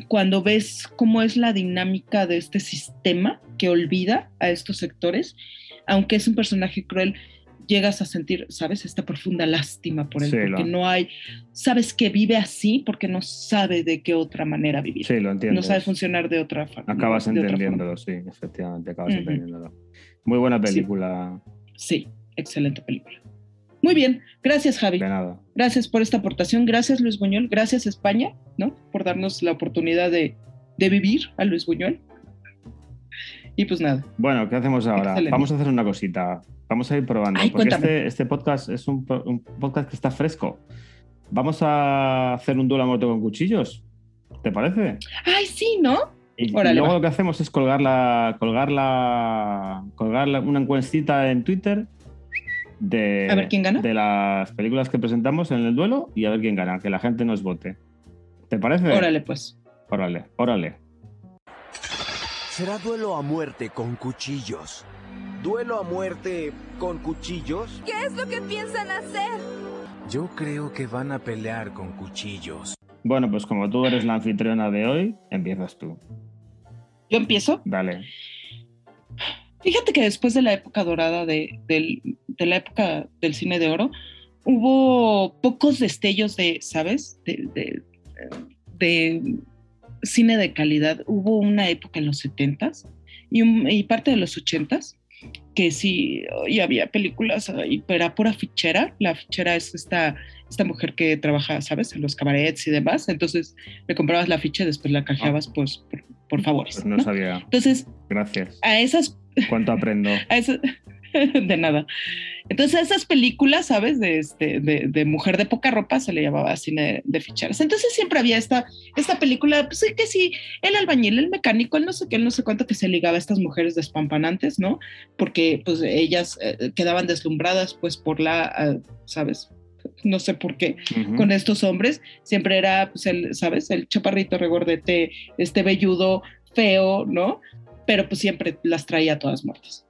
[SPEAKER 2] cuando ves cómo es la dinámica de este sistema que olvida a estos sectores, aunque es un personaje cruel, llegas a sentir, ¿sabes? Esta profunda lástima por él,
[SPEAKER 3] Sí,
[SPEAKER 2] porque
[SPEAKER 3] lo-
[SPEAKER 2] no hay, sabes que vive así porque no sabe de qué otra manera vivir.
[SPEAKER 3] Sí, lo
[SPEAKER 2] no
[SPEAKER 3] entiendo.
[SPEAKER 2] sabe funcionar de otra forma.
[SPEAKER 3] Acabas
[SPEAKER 2] de
[SPEAKER 3] entendiéndolo, sí, efectivamente, acabas
[SPEAKER 2] Ujú.
[SPEAKER 3] entendiéndolo. Muy buena película,
[SPEAKER 2] Sí, excelente película. Muy bien, gracias Javi.
[SPEAKER 3] de nada.
[SPEAKER 2] Gracias por esta aportación. Gracias, Luis Buñuel. Gracias, España, ¿no? Por darnos la oportunidad de, de vivir a Luis Buñuel. Y pues nada.
[SPEAKER 3] Bueno, ¿qué hacemos ahora?
[SPEAKER 2] Excelente.
[SPEAKER 3] Vamos a hacer una cosita. Vamos a ir probando.
[SPEAKER 2] Ay,
[SPEAKER 3] porque este, este podcast es un, po- un podcast que está fresco. Vamos a hacer un duelo a muerte con cuchillos. ¿Te parece?
[SPEAKER 2] Ay, sí, ¿no?
[SPEAKER 3] Y, luego
[SPEAKER 2] va.
[SPEAKER 3] lo que hacemos es colgar la, colgar la, colgar la- una encuestita en Twitter de,
[SPEAKER 2] A ver quién gana.
[SPEAKER 3] de las películas que presentamos en el duelo y a ver quién gana, que la gente nos vote. ¿Te parece?
[SPEAKER 2] Órale, pues.
[SPEAKER 3] Órale, órale.
[SPEAKER 9] Será duelo a muerte con cuchillos. ¿Duelo a muerte con cuchillos?
[SPEAKER 10] ¿Qué es lo que piensan hacer?
[SPEAKER 9] Yo creo que van a pelear con cuchillos.
[SPEAKER 3] Bueno, pues como tú eres la anfitriona de hoy, empiezas tú.
[SPEAKER 2] Yo empiezo.
[SPEAKER 3] Dale.
[SPEAKER 2] Fíjate que después de la época dorada de, de la época del cine de oro, hubo pocos destellos de, ¿sabes? De, de- de cine de calidad. Hubo una época en los 70s y, un- y parte de los 80s que sí, y había películas, pero era pura fichera. La fichera es esta, esta mujer que trabaja, ¿sabes? En los cabarets y demás. Entonces le comprabas la ficha y después la canjeabas pues, por, por favores.
[SPEAKER 3] Pues no
[SPEAKER 2] ¿no?
[SPEAKER 3] sabía.
[SPEAKER 2] Entonces,
[SPEAKER 3] Gracias.
[SPEAKER 2] a esas
[SPEAKER 3] ¿Cuánto aprendo?
[SPEAKER 2] a eso- de nada. Entonces, esas películas, ¿sabes? De, este, de, de mujer de poca ropa se le llamaba cine de, ficheras. Entonces, siempre había esta, esta película, pues que sí, el albañil, el mecánico, el no sé qué, el no sé cuánto, que se ligaba a estas mujeres despampanantes, ¿no? Porque, pues, ellas eh, quedaban deslumbradas, pues, por la, ah, ¿sabes? No sé por qué con estos hombres. Siempre era, pues, el, ¿sabes? El chaparrito regordete, este velludo, feo, ¿no? Pero pues siempre las traía todas muertas.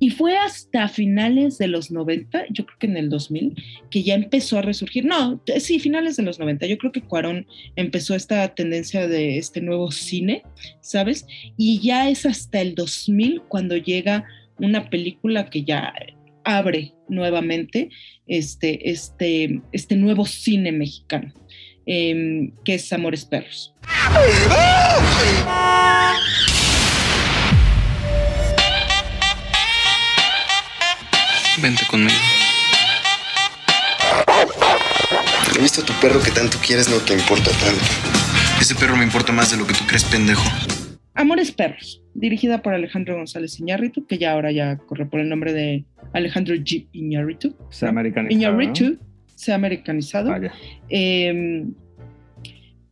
[SPEAKER 2] Y fue hasta finales de los 90, yo creo que en el 2000, que ya empezó a resurgir. No, sí, finales de los 90. Yo creo que Cuarón empezó esta tendencia de este nuevo cine, ¿sabes? Y ya es hasta el 2000 cuando llega una película que ya abre nuevamente este, este, este nuevo cine mexicano, em, que es Amores Perros.
[SPEAKER 11] Vente conmigo.
[SPEAKER 12] He visto a tu perro que tanto quieres no te importa tanto.
[SPEAKER 11] Ese perro me importa más de lo que tú crees, pendejo.
[SPEAKER 2] Amores Perros, dirigida por Alejandro González Iñárritu, que ya ahora ya corre por el nombre de Alejandro G. Iñárritu.
[SPEAKER 3] Se ha americanizado. ¿no?
[SPEAKER 2] Iñárritu se ha americanizado.
[SPEAKER 3] Vaya.
[SPEAKER 2] Eh,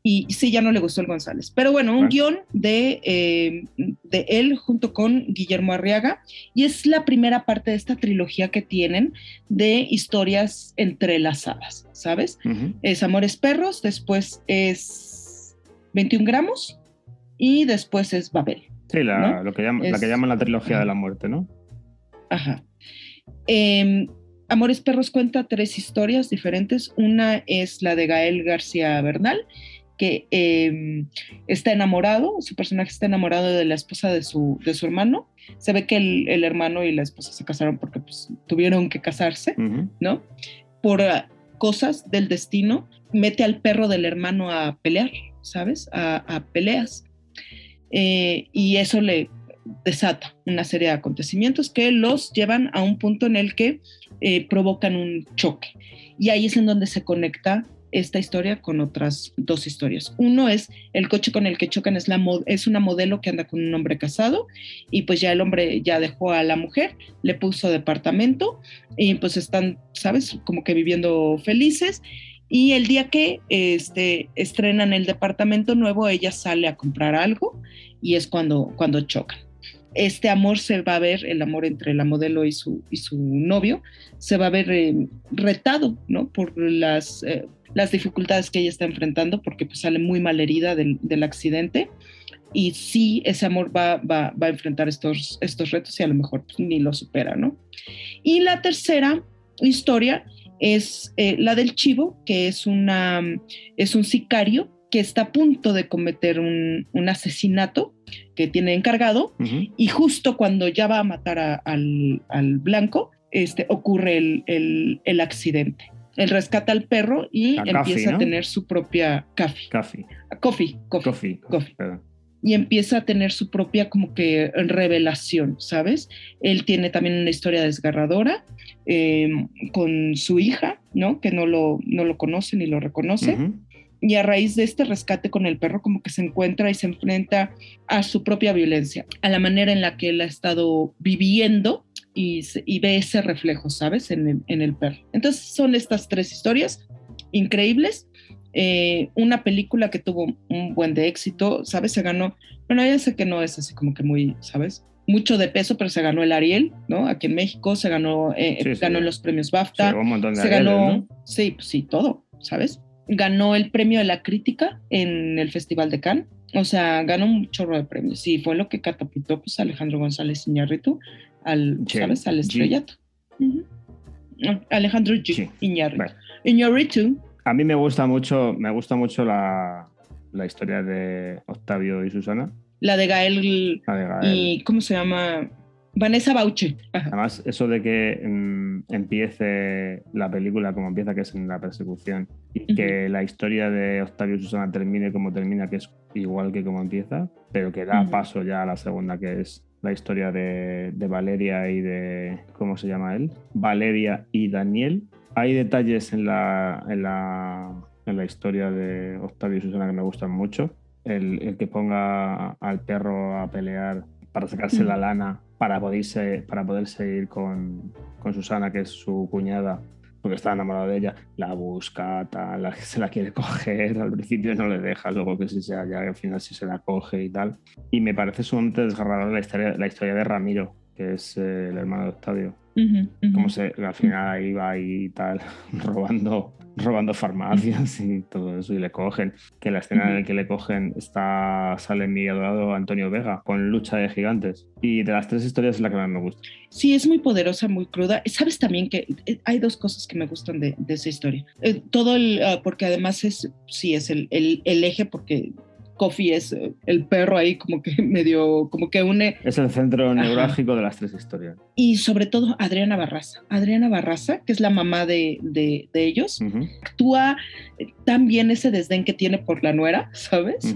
[SPEAKER 2] y sí, ya no le gustó el González. Pero bueno, un
[SPEAKER 3] Bueno.
[SPEAKER 2] guion de, eh, de él junto con Guillermo Arriaga. Y es la primera parte de esta trilogía que tienen de historias entrelazadas, ¿sabes? Es Amores Perros, después es 21 gramos y después es Babel.
[SPEAKER 3] Sí, la,
[SPEAKER 2] ¿no?
[SPEAKER 3] lo que llaman, la
[SPEAKER 2] Es-
[SPEAKER 3] que llaman la trilogía de la muerte, ¿no?
[SPEAKER 2] Ajá. Eh, Amores Perros cuenta tres historias diferentes. Una es la de Gael García Bernal, que eh, está enamorado, su personaje está enamorado de la esposa de su, de su hermano. Se ve que el, el hermano y la esposa se casaron porque pues, tuvieron que casarse. ¿no? Por ah, cosas del destino, mete al perro del hermano a pelear, ¿sabes? A, a peleas. Eh, y eso le desata una serie de acontecimientos que los llevan a un punto en el que eh, provocan un choque. Y ahí es en donde se conecta esta historia con otras dos historias. Uno es el coche con el que chocan es, la es una modelo que anda con un hombre casado y pues ya el hombre ya dejó a la mujer, le puso departamento y pues están, ¿sabes? Como que viviendo felices. Y el día que este, estrenan el departamento nuevo, ella sale a comprar algo y es cuando, cuando chocan. Este amor se va a ver, el amor entre la modelo y su, y su novio, se va a ver eh, retado, ¿no? Por las, eh, las dificultades que ella está enfrentando porque pues sale muy mal herida del, del accidente y sí ese amor va, va, va, a enfrentar estos, estos retos y a lo mejor pues, ni lo supera, ¿no? Y la tercera historia es eh, la del chivo, que es, una, es un sicario que está a punto de cometer un, un asesinato que tiene encargado uh -huh. y justo cuando ya va a matar a, al, al, blanco, este, ocurre el, el, el, accidente. Él rescata al perro y
[SPEAKER 3] a
[SPEAKER 2] empieza
[SPEAKER 3] coffee, ¿no?
[SPEAKER 2] a tener su propia coffee.
[SPEAKER 3] Coffee.
[SPEAKER 2] Coffee, coffee.
[SPEAKER 3] Coffee.
[SPEAKER 2] coffee. y empieza a tener su propia como que revelación, ¿sabes? Él tiene también una historia desgarradora eh, con su hija, ¿no? Que no lo, no lo conoce ni lo reconoce. Uh -huh. Y a raíz de este rescate con el perro, como que se encuentra y se enfrenta a su propia violencia, a la manera en la que él ha estado viviendo y, y ve ese reflejo, ¿sabes? En el, en el perro. Entonces son estas tres historias increíbles eh, una película que tuvo un buen de éxito, ¿sabes? Se ganó, bueno, ya sé que no es así como que muy, ¿sabes? Mucho de peso, pero se ganó el Ariel, ¿no? Aquí en México se ganó, eh, sí, ganó
[SPEAKER 3] sí.
[SPEAKER 2] los premios BAFTA.
[SPEAKER 3] Sí, un montón de
[SPEAKER 2] se ganó,
[SPEAKER 3] ¿no?
[SPEAKER 2] sí, pues sí, todo, ¿sabes? Ganó el premio de la crítica en el Festival de Cannes. O sea, ganó un chorro de premios. Y fue lo que catapultó pues, a Alejandro González Iñárritu al,
[SPEAKER 3] Sí,
[SPEAKER 2] ¿sabes? Al estrellato. Alejandro G.
[SPEAKER 3] Sí.
[SPEAKER 2] Iñárritu. Iñárritu
[SPEAKER 3] A mí me gusta mucho, me gusta mucho la, la historia de Octavio y Susana.
[SPEAKER 2] la de Gael,
[SPEAKER 3] La de Gael.
[SPEAKER 2] y ¿cómo se llama? Vanessa Bauche. Ajá.
[SPEAKER 3] Además, eso de que mm, empiece la película como empieza, que es en la persecución, y que la historia de Octavio y Susana termine como termina, que es igual que como empieza, pero que da paso ya a la segunda, que es la historia de, de Valeria y de. ¿Cómo se llama él? Valeria y Daniel. Hay detalles en la, en la, en la historia de Octavio y Susana que me gustan mucho. El, el que ponga al perro a pelear para sacarse
[SPEAKER 2] Mm.
[SPEAKER 3] la lana para poderse, para poderse ir con, con Susana, que es su cuñada, porque está enamorado de ella, la busca, tal, la, se la quiere coger, al principio no le deja, luego que sí sea, ya al final sí se la coge y tal. Y me parece sumamente desgarradora la historia, la historia de Ramiro, que es eh, el hermano de Octavio.
[SPEAKER 2] Ujú, ujú.
[SPEAKER 3] Como se, al final ahí va y tal, robando, robando farmacias y todo eso, y le cogen. Que la escena en la que le cogen está, sale mi adorado Antonio Vega con lucha de gigantes. Y de las tres historias es la que más me gusta.
[SPEAKER 2] Sí, es muy poderosa, muy cruda. Sabes también que eh, hay dos cosas que me gustan de, de esa historia. Eh, todo el, ah, porque además es, sí, es el, el, el eje, porque Coffee es eh, el perro ahí como que medio, como que une,
[SPEAKER 3] Es el centro
[SPEAKER 2] Ajá.
[SPEAKER 3] neurálgico de las tres historias.
[SPEAKER 2] y sobre todo Adriana Barraza. Adriana Barraza, que es la mamá de, de, de ellos, actúa eh, tan bien ese desdén que tiene por la nuera, ¿sabes?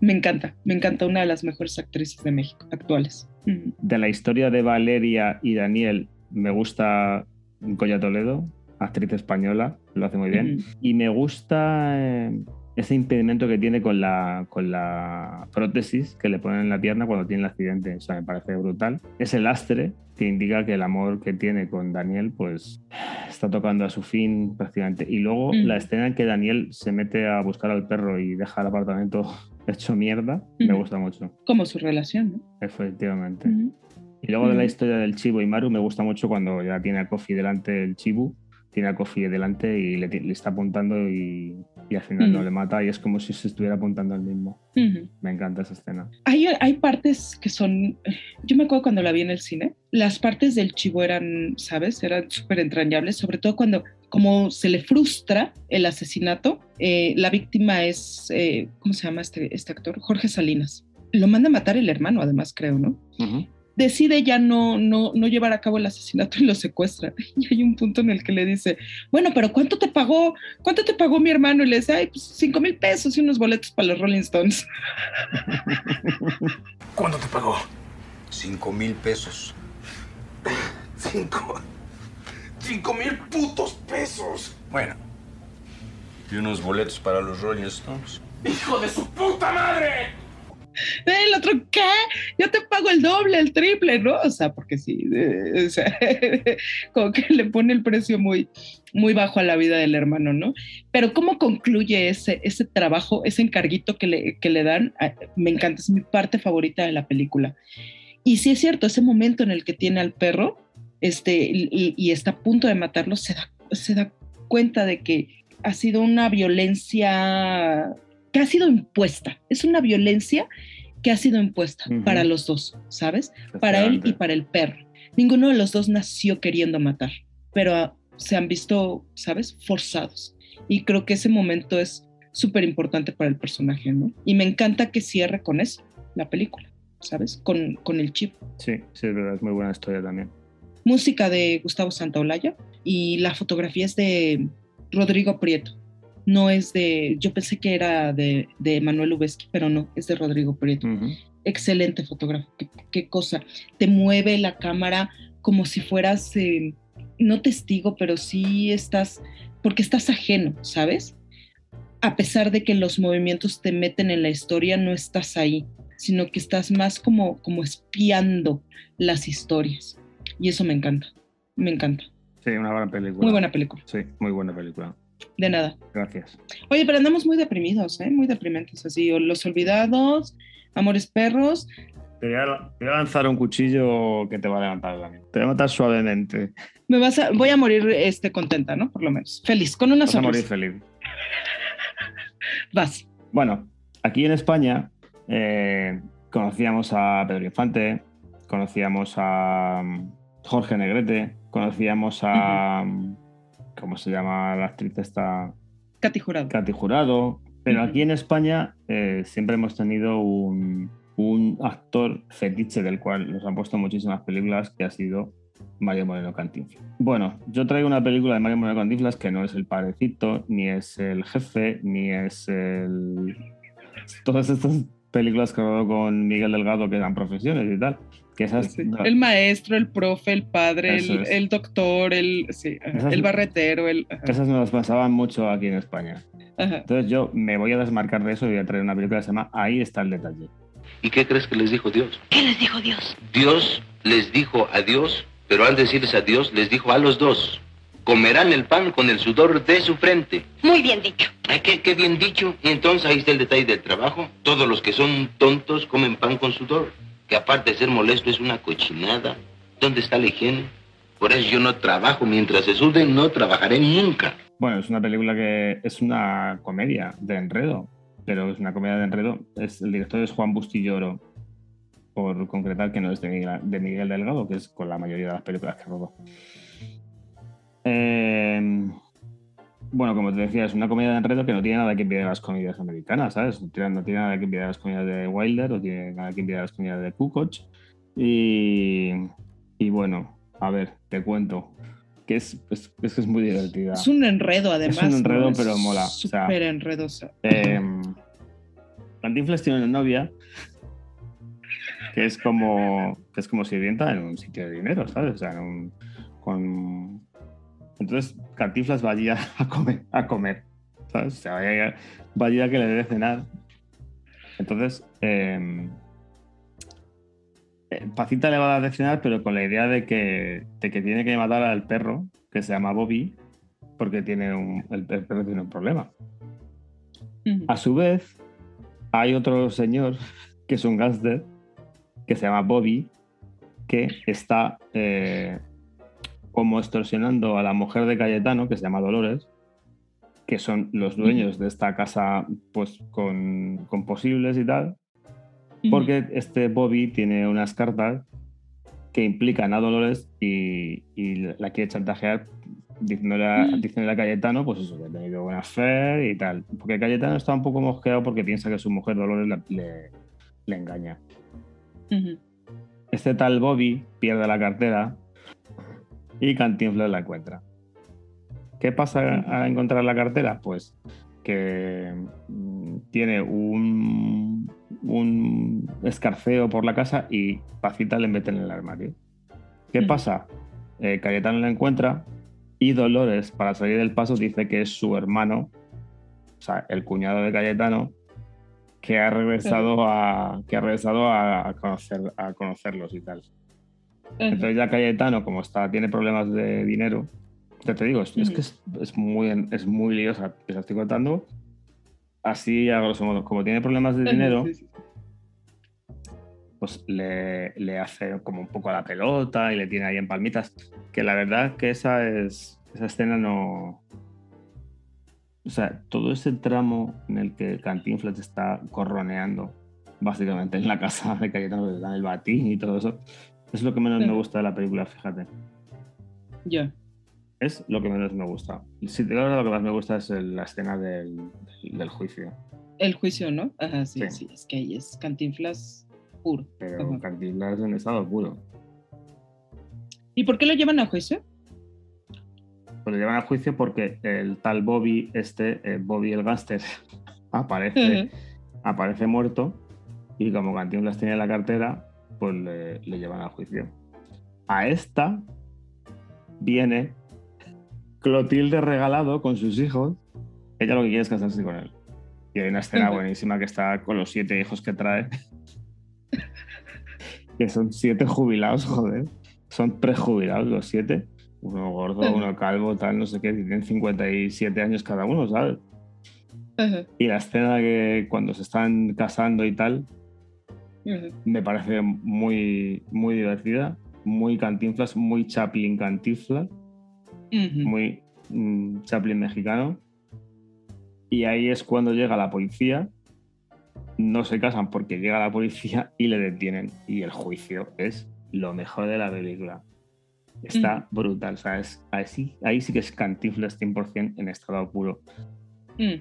[SPEAKER 2] Me encanta, me encanta una de las mejores actrices de México actuales.
[SPEAKER 3] De la historia de Valeria y Daniel, me gusta Goya Toledo, actriz española, lo hace muy bien. Y me gusta eh, ese impedimento que tiene con la, con la prótesis que le ponen en la pierna cuando tiene el accidente. O sea, me parece brutal. Ese lastre que indica que el amor que tiene con Daniel, pues está tocando a su fin prácticamente. Y luego
[SPEAKER 2] Mm.
[SPEAKER 3] la escena en que Daniel se mete a buscar al perro y deja el apartamento hecho mierda, me
[SPEAKER 2] Ujú.
[SPEAKER 3] gusta mucho,
[SPEAKER 2] Como su relación, ¿no?
[SPEAKER 3] efectivamente.
[SPEAKER 2] Ujú.
[SPEAKER 3] Y luego de la
[SPEAKER 2] Ujú.
[SPEAKER 3] historia del Chivo y Maru me gusta mucho cuando ya tiene a Kofi delante el Chibu, tiene a Kofi delante y le, le está apuntando y, y al final no
[SPEAKER 2] Ujú.
[SPEAKER 3] le mata y es como si se estuviera apuntando al mismo.
[SPEAKER 2] Ujú.
[SPEAKER 3] Me encanta esa escena.
[SPEAKER 2] Hay, hay partes que son, yo me acuerdo cuando la vi en el cine, las partes del chivo eran, ¿sabes? Eran súper entrañables, sobre todo cuando como se le frustra el asesinato, eh, la víctima es, eh, ¿cómo se llama este, este actor? Jorge Salinas. Lo manda a matar el hermano, además, creo, ¿no? Decide ya no, no, no llevar a cabo el asesinato y lo secuestra. Y hay un punto en el que le dice, bueno, pero ¿cuánto te pagó? ¿Cuánto te pagó mi hermano? Y le dice, ay, pues cinco mil pesos y unos boletos para los Rolling Stones.
[SPEAKER 11] ¿Cuánto te pagó?
[SPEAKER 12] Cinco mil pesos.
[SPEAKER 11] Cinco. Cinco mil putos pesos.
[SPEAKER 12] Bueno. Y unos boletos para los Rolling Stones.
[SPEAKER 11] ¡Hijo de su puta madre!
[SPEAKER 2] El otro, ¿qué? Yo te pago el doble, el triple, ¿no? O sea, porque sí, eh, o sea, como que le pone el precio muy, muy bajo a la vida del hermano, ¿no? Pero cómo concluye ese, ese trabajo, ese encarguito que le, que le dan, ah, me encanta, es mi parte favorita de la película. Y sí es cierto, ese momento en el que tiene al perro este, y, y está a punto de matarlo, se da, se da cuenta de que ha sido una violencia que ha sido impuesta. Es una violencia que ha sido impuesta para los dos, ¿sabes? Para él y para el perro. Ninguno de los dos nació queriendo matar, pero ah, se han visto, ¿sabes? Forzados. Y creo que ese momento es súper importante para el personaje, ¿no? Y me encanta que cierre con eso, la película, ¿sabes? Con, con el chip.
[SPEAKER 3] Sí, sí, es verdad, es muy buena historia también.
[SPEAKER 2] Música de Gustavo Santaolalla y la fotografía es de Rodrigo Prieto. No es de, yo pensé que era de, de Manuel Ubeski, pero no, es de Rodrigo Prieto. Excelente fotógrafo, qué, qué cosa. Te mueve la cámara como si fueras, eh, no testigo, pero sí estás, porque estás ajeno, ¿sabes? A pesar de que los movimientos te meten en la historia, no estás ahí, sino que estás más como, como espiando las historias. Y eso me encanta, me encanta.
[SPEAKER 3] Sí, una buena película.
[SPEAKER 2] Muy buena película.
[SPEAKER 3] Sí, muy buena película.
[SPEAKER 2] De nada.
[SPEAKER 3] Gracias.
[SPEAKER 2] Oye, pero andamos muy deprimidos, ¿eh? Muy deprimentes, así. o Los Olvidados, Amores Perros.
[SPEAKER 3] Te voy, a, te voy a lanzar un cuchillo que te va a levantar la mente. Te voy a matar suavemente.
[SPEAKER 2] Me vas a, voy a morir este, contenta, ¿no? Por lo menos. Feliz, con una
[SPEAKER 3] Vas a morir
[SPEAKER 2] sonrisa.
[SPEAKER 3] feliz.
[SPEAKER 2] Vas.
[SPEAKER 3] Bueno, aquí en España eh, conocíamos a Pedro Infante, conocíamos a mm, Jorge Negrete, conocíamos a. ¿Cómo se llama la actriz esta?
[SPEAKER 2] Katy Jurado.
[SPEAKER 3] Katy Jurado. Pero aquí en España eh, siempre hemos tenido un, un actor fetiche del cual nos han puesto muchísimas películas que ha sido Mario Moreno Cantinflas. Bueno, yo traigo una película de Mario Moreno Cantinflas que no es el padrecito, ni es el jefe, ni es el... Todas estas películas que rodó con Miguel Delgado que eran profesiones y tal. Que esas,
[SPEAKER 2] Sí. El maestro, el profe, el padre, el, el doctor, el, sí,
[SPEAKER 3] Esas-
[SPEAKER 2] el barretero, el... ajá,
[SPEAKER 3] esas nos las pasaban mucho aquí en España.
[SPEAKER 2] ajá.
[SPEAKER 3] Entonces yo me voy a desmarcar de eso y voy a traer una película que se llama Ahí está el detalle.
[SPEAKER 13] ¿Y qué crees que les dijo Dios?
[SPEAKER 8] ¿Qué les dijo Dios?
[SPEAKER 13] Dios les dijo a Dios, pero al decirles a Dios, les dijo a los dos, comerán el pan con el sudor de su frente.
[SPEAKER 8] Muy bien dicho.
[SPEAKER 13] Ay, qué, qué bien dicho. Y entonces ahí está el detalle del trabajo. Todos los que son tontos comen pan con sudor, que aparte de ser molesto es una cochinada. ¿Dónde está la higiene? Por eso yo no trabajo. Mientras se suden, no trabajaré nunca.
[SPEAKER 3] Bueno, es una película que es una comedia de enredo, pero es una comedia de enredo. Es, el director es Juan Bustilloro, por concretar que no es de Miguel, de Miguel Delgado, que es con la mayoría de las películas que rodó. Eh, bueno, como te decía, es una comedia de enredo que no tiene nada que envidiar a las comedias americanas, ¿sabes? No tiene, no tiene nada que envidiar a las comedias de Wilder, no tiene nada que envidiar a las comedias de Kukoc. Y, y bueno, a ver, te cuento. Que es, es, es que es muy divertida.
[SPEAKER 2] Es un enredo, además.
[SPEAKER 3] un enredo,
[SPEAKER 2] ¿no? Es
[SPEAKER 3] pero mola, o sea,
[SPEAKER 2] Súper enredosa.
[SPEAKER 3] Eh, Cantinflas tiene una novia que es como que es como sirvienta en un sitio de dinero, ¿sabes? O sea, en un- con... Entonces Cantinflas va allí a comer, a comer ¿sabes? O sea, va allí a, que le dé de cenar. Entonces, eh, eh, Pacita le va a dar de cenar, pero con la idea de que, de que tiene que matar al perro, que se llama Bobby, porque tiene un, el, el perro tiene un problema. A su vez, hay otro señor que es un gángster que se llama Bobby, que está eh, como extorsionando a la mujer de Cayetano, que se llama Dolores, que son los dueños de esta casa pues con, con posibles y tal, porque este Bobby tiene unas cartas que implican a Dolores y, y la quiere chantajear diciéndole a, diciéndole a Cayetano, pues eso, que ha tenido buena fe y tal. Porque Cayetano está un poco mosqueado porque piensa que su mujer Dolores le, le- le engaña. Este tal Bobby pierde la cartera y Cantinflas la encuentra. ¿Qué pasa a encontrar la cartera? Pues que mm, tiene un, un escarceo por la casa y Pacita le mete en el armario. ¿Qué pasa? Eh, Cayetano la encuentra y Dolores, para salir del paso, dice que es su hermano, o sea, el cuñado de Cayetano, que ha regresado a, que ha regresado a conocer, a conocerlos y tal. Entonces ya Cayetano, como está, tiene problemas de dinero, ya te digo, es, es que es, es muy, es muy liosa, te estoy contando. Así, a grosso modo, como tiene problemas de dinero,
[SPEAKER 2] Sí, sí, sí.
[SPEAKER 3] pues le, le hace como un poco a la pelota y le tiene ahí en palmitas. Que la verdad que esa es esa escena no o sea, todo ese tramo en el que Cantinflas está corroneando, básicamente en la casa de Cayetano, le dan el batín y todo eso, es lo que menos me gusta de la película, fíjate.
[SPEAKER 2] Ya.
[SPEAKER 3] Es lo que menos me gusta. Si te digo lo que más me gusta es el- la escena del, del juicio.
[SPEAKER 2] El juicio, ¿no? Ajá, sí,
[SPEAKER 3] Sí.
[SPEAKER 2] sí, es que ahí es cantinflas puro.
[SPEAKER 3] Pero
[SPEAKER 2] Ajá.
[SPEAKER 3] Cantinflas en estado puro.
[SPEAKER 2] ¿Y por qué lo llevan a juicio?
[SPEAKER 3] Pues lo llevan a juicio porque el tal Bobby, este, eh, Bobby el gángster, aparece, aparece muerto y como Cantinflas tiene la cartera, pues le, le llevan a juicio. A esta viene Clotilde regalado con sus hijos. Ella lo que quiere es casarse con él. Y hay una escena buenísima que está con los siete hijos que trae. que son siete jubilados, joder. Son prejubilados los siete. Uno gordo, uno calvo, tal, no sé qué. Tienen 57 años cada uno, ¿sabes? Y la escena que cuando se están casando y tal, me parece muy, muy divertida. Muy cantinflas, muy Chaplin cantinflas. Muy mm, Chaplin mexicano. Y ahí es cuando llega la policía. No se casan porque llega la policía y le detienen. Y el juicio es lo mejor de la película. Está brutal. O sea, es- ahí, sí, ahí sí que es cantinflas 100% en estado puro.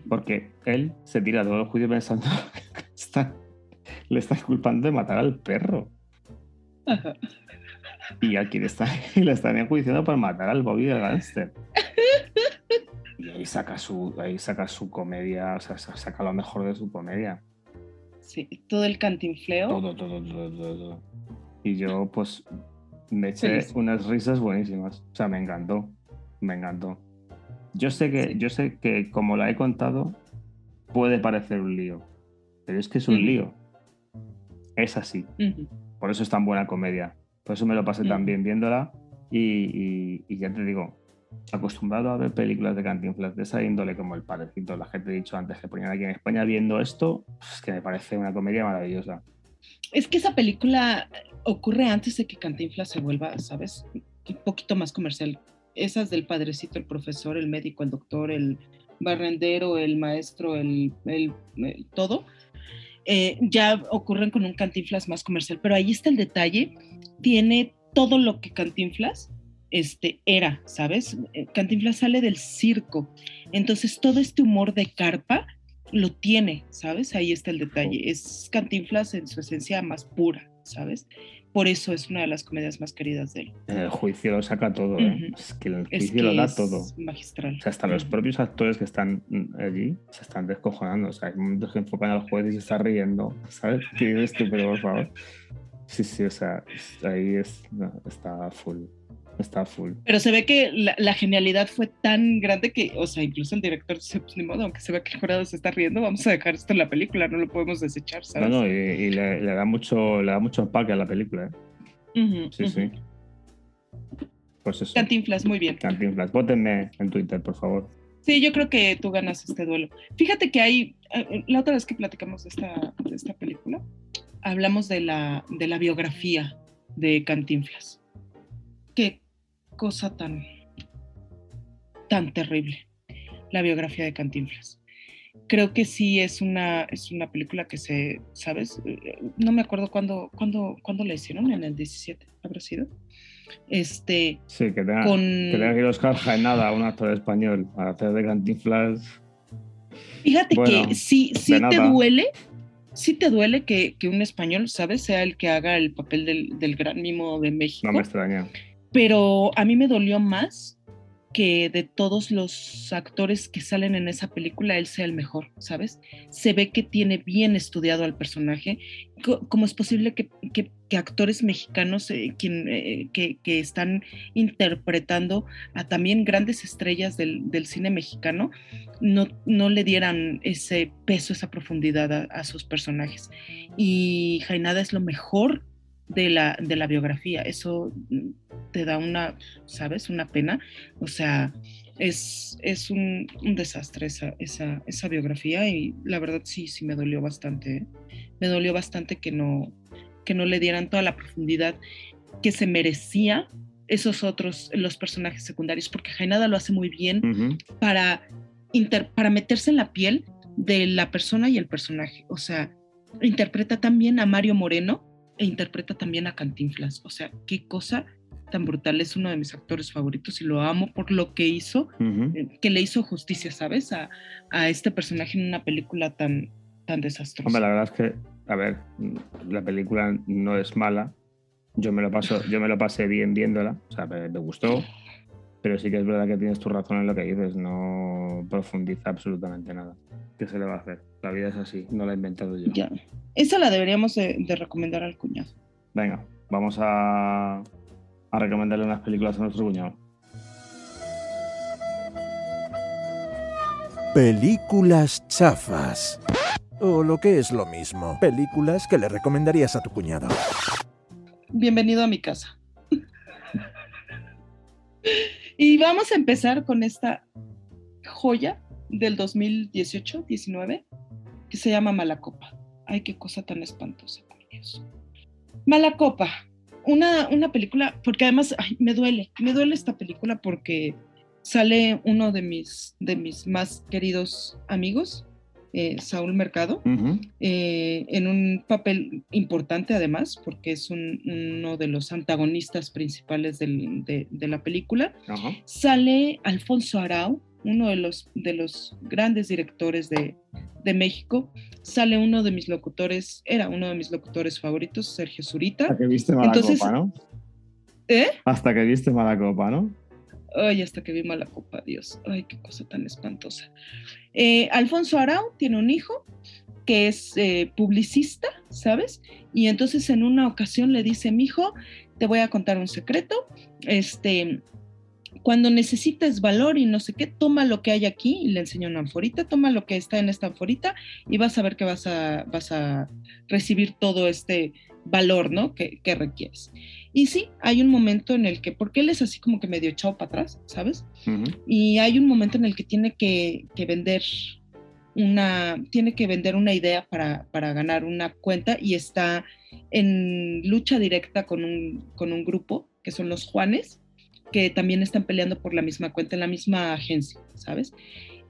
[SPEAKER 3] Porque él se tira todo el juicio pensando que está- le está culpando de matar al perro. Y aquí le están, y le están enjuiciando por matar al Bobby del gánster. Y ahí saca su, ahí saca su comedia, o sea, sa- saca lo mejor de su comedia.
[SPEAKER 2] Sí, todo el cantinfleo.
[SPEAKER 3] Todo, todo, todo, todo. todo. Y yo, pues, me eché
[SPEAKER 2] Feliz.
[SPEAKER 3] unas risas buenísimas. O sea, me encantó. Me encantó. Yo sé que, yo sé que como la he contado, puede parecer un lío. Pero es que es un lío. Es así. Por eso es tan buena comedia. Por eso me lo pasé tan bien viéndola. Y, y- y ya te digo, acostumbrado a ver películas de Cantinflas de esa índole como El Padrecito, la gente he dicho antes que ponían aquí en España viendo esto, es que me parece una comedia maravillosa.
[SPEAKER 2] Es que esa película ocurre antes de que Cantinflas se vuelva, ¿sabes? Un poquito más comercial. Esas del padrecito, el profesor, el médico, el doctor, el barrendero, el maestro, el, el- el todo, eh, ya ocurren con un Cantinflas más comercial. Pero ahí está el detalle, tiene todo lo que Cantinflas este, era, ¿sabes? Eh, Cantinflas sale del circo, entonces todo este humor de carpa lo tiene, ¿sabes? Ahí está el detalle. Es Cantinflas en su esencia más pura, ¿sabes? Por eso es una de las comedias más queridas de él.
[SPEAKER 3] En el juicio lo saca todo, ¿eh? Es que el
[SPEAKER 2] Es
[SPEAKER 3] juicio
[SPEAKER 2] que
[SPEAKER 3] lo da
[SPEAKER 2] es
[SPEAKER 3] todo.
[SPEAKER 2] magistral.
[SPEAKER 3] O sea, hasta los propios actores que están allí se están descojonando. O sea, hay momentos que enfocan al juez y se está riendo. ¿Sabes? ¿Qué dices tú, pero por favor? Sí, sí, o sea, ahí es, no, está full. Está full.
[SPEAKER 2] Pero se ve que la, la genialidad fue tan grande que, o sea, incluso el director dice, pues ni modo, aunque se vea que el jurado se está riendo, vamos a dejar esto en la película, no lo podemos desechar,
[SPEAKER 3] No,
[SPEAKER 2] ¿sabes?
[SPEAKER 3] no, y, y le, le da mucho, le da mucho empaque a la película, ¿eh? Sí, sí. Pues eso.
[SPEAKER 2] Cantinflas, muy bien.
[SPEAKER 3] Cantinflas. Vótenme en Twitter, por favor.
[SPEAKER 2] Sí, yo creo que tú ganas este duelo. Fíjate que hay, eh, la otra vez que platicamos de esta, de esta película, hablamos de la, de la biografía de Cantinflas. Cosa tan, tan terrible, la biografía de Cantinflas. Creo que sí es una, es una película que se, ¿sabes? No me acuerdo cuándo, cuándo, cuándo la hicieron, en el 17, ¿habrá sido? Este,
[SPEAKER 3] Sí, que tenga,
[SPEAKER 2] Con-
[SPEAKER 3] que tenga que ir Oscar Jaenada, un actor español, a hacer de Cantinflas.
[SPEAKER 2] Fíjate
[SPEAKER 3] Bueno,
[SPEAKER 2] que sí, sí te
[SPEAKER 3] nada.
[SPEAKER 2] duele, sí te duele que, que un español, ¿sabes? Sea el que haga el papel del, del gran mimo de México.
[SPEAKER 3] No me extraña.
[SPEAKER 2] Pero a mí me dolió más que de todos los actores que salen en esa película, él sea el mejor, ¿sabes? Se ve que tiene bien estudiado al personaje. ¿Cómo es posible que, que- que actores mexicanos eh, quien, eh, que, que están interpretando a también grandes estrellas del, del cine mexicano no, no le dieran ese peso, esa profundidad a, a sus personajes? Y Jainada es lo mejor de la, de la biografía. Eso mm, te da una, ¿sabes? Una pena. O sea, es, es un, un desastre esa, esa, esa biografía y la verdad sí, sí me dolió bastante. ¿eh? Me dolió bastante que no, que no le dieran toda la profundidad que se merecía esos otros, los personajes secundarios, porque Jainada lo hace muy bien para para meterse en la piel de la persona y el personaje. O sea, interpreta también a Mario Moreno e interpreta también a Cantinflas. O sea, qué cosa tan brutal. Es uno de mis actores favoritos y lo amo por lo que hizo, eh, que le hizo justicia, ¿sabes? A, a, este personaje en una película tan, tan desastrosa.
[SPEAKER 3] Hombre, la verdad es que, a ver, la película no es mala. Yo me lo paso, yo me lo pasé bien viéndola, o sea, me, gustó, pero sí que es verdad que tienes tu razón en lo que dices, no profundiza absolutamente nada. ¿Qué se le va a hacer? La vida es así, no la he inventado yo.
[SPEAKER 2] Ya. Esa la deberíamos de, recomendar al cuñado.
[SPEAKER 3] Venga, vamos a, a recomendarle unas películas a nuestro cuñado.
[SPEAKER 4] Películas chafas. O lo que es lo mismo, películas que le recomendarías a tu cuñado.
[SPEAKER 2] Bienvenido a mi casa. y vamos a empezar con esta joya del 2018-19 que se llama Malacopa. Ay, qué cosa tan espantosa, por Dios. Malacopa, una, una película, porque además me duele, me duele esta película porque sale uno de mis, de mis más queridos amigos, eh, Saúl Mercado, eh, en un papel importante además, porque es uno de los antagonistas principales de, la película. Sale Alfonso Arau, uno de los, de los grandes directores de, México. Sale uno de mis locutores, era uno de mis locutores favoritos, Sergio Zurita.
[SPEAKER 3] Hasta que viste Malacopa, ¿no?
[SPEAKER 2] ¿Eh?
[SPEAKER 3] Hasta que viste Malacopa, ¿no?
[SPEAKER 2] Ay, hasta que vi Malacopa, Dios. Ay, qué cosa tan espantosa. Eh, Alfonso Arau tiene un hijo que es eh, publicista, ¿sabes? Y entonces en una ocasión le dice, mi hijo, te voy a contar un secreto. Este, cuando necesites valor y no sé qué, toma lo que hay aquí y le enseño una anforita, toma lo que está en esta anforita y vas a ver que vas a, vas a recibir todo este valor, ¿no? Que, requieres. Y sí, hay un momento en el que, porque él es así como que medio echado para atrás, ¿sabes? Y hay un momento en el que tiene que, vender una, tiene que vender una idea para, para, ganar una cuenta y está en lucha directa con un, con un grupo que son los Juanes, que también están peleando por la misma cuenta en la misma agencia, ¿sabes?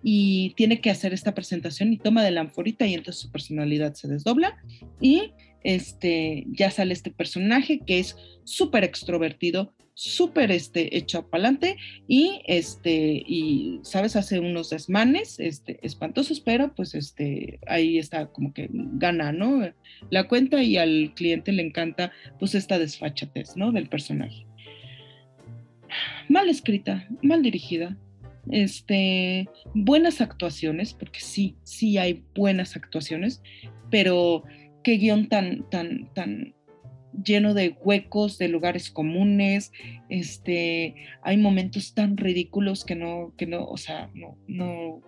[SPEAKER 2] Y tiene que hacer esta presentación y toma de la anforita y entonces su personalidad se desdobla y este, ya sale este personaje que es súper extrovertido, súper este, hecho para adelante y, este, y, ¿sabes? Hace unos desmanes este, espantosos, pero pues este, ahí está como que gana, ¿no? La cuenta y al cliente le encanta pues esta desfachatez, ¿no? Del personaje mal escrita, mal dirigida. Este, buenas actuaciones, porque sí, sí hay buenas actuaciones, pero qué guion tan, tan, tan lleno de huecos, de lugares comunes, este, hay momentos tan ridículos que no, que no, o sea, no, no,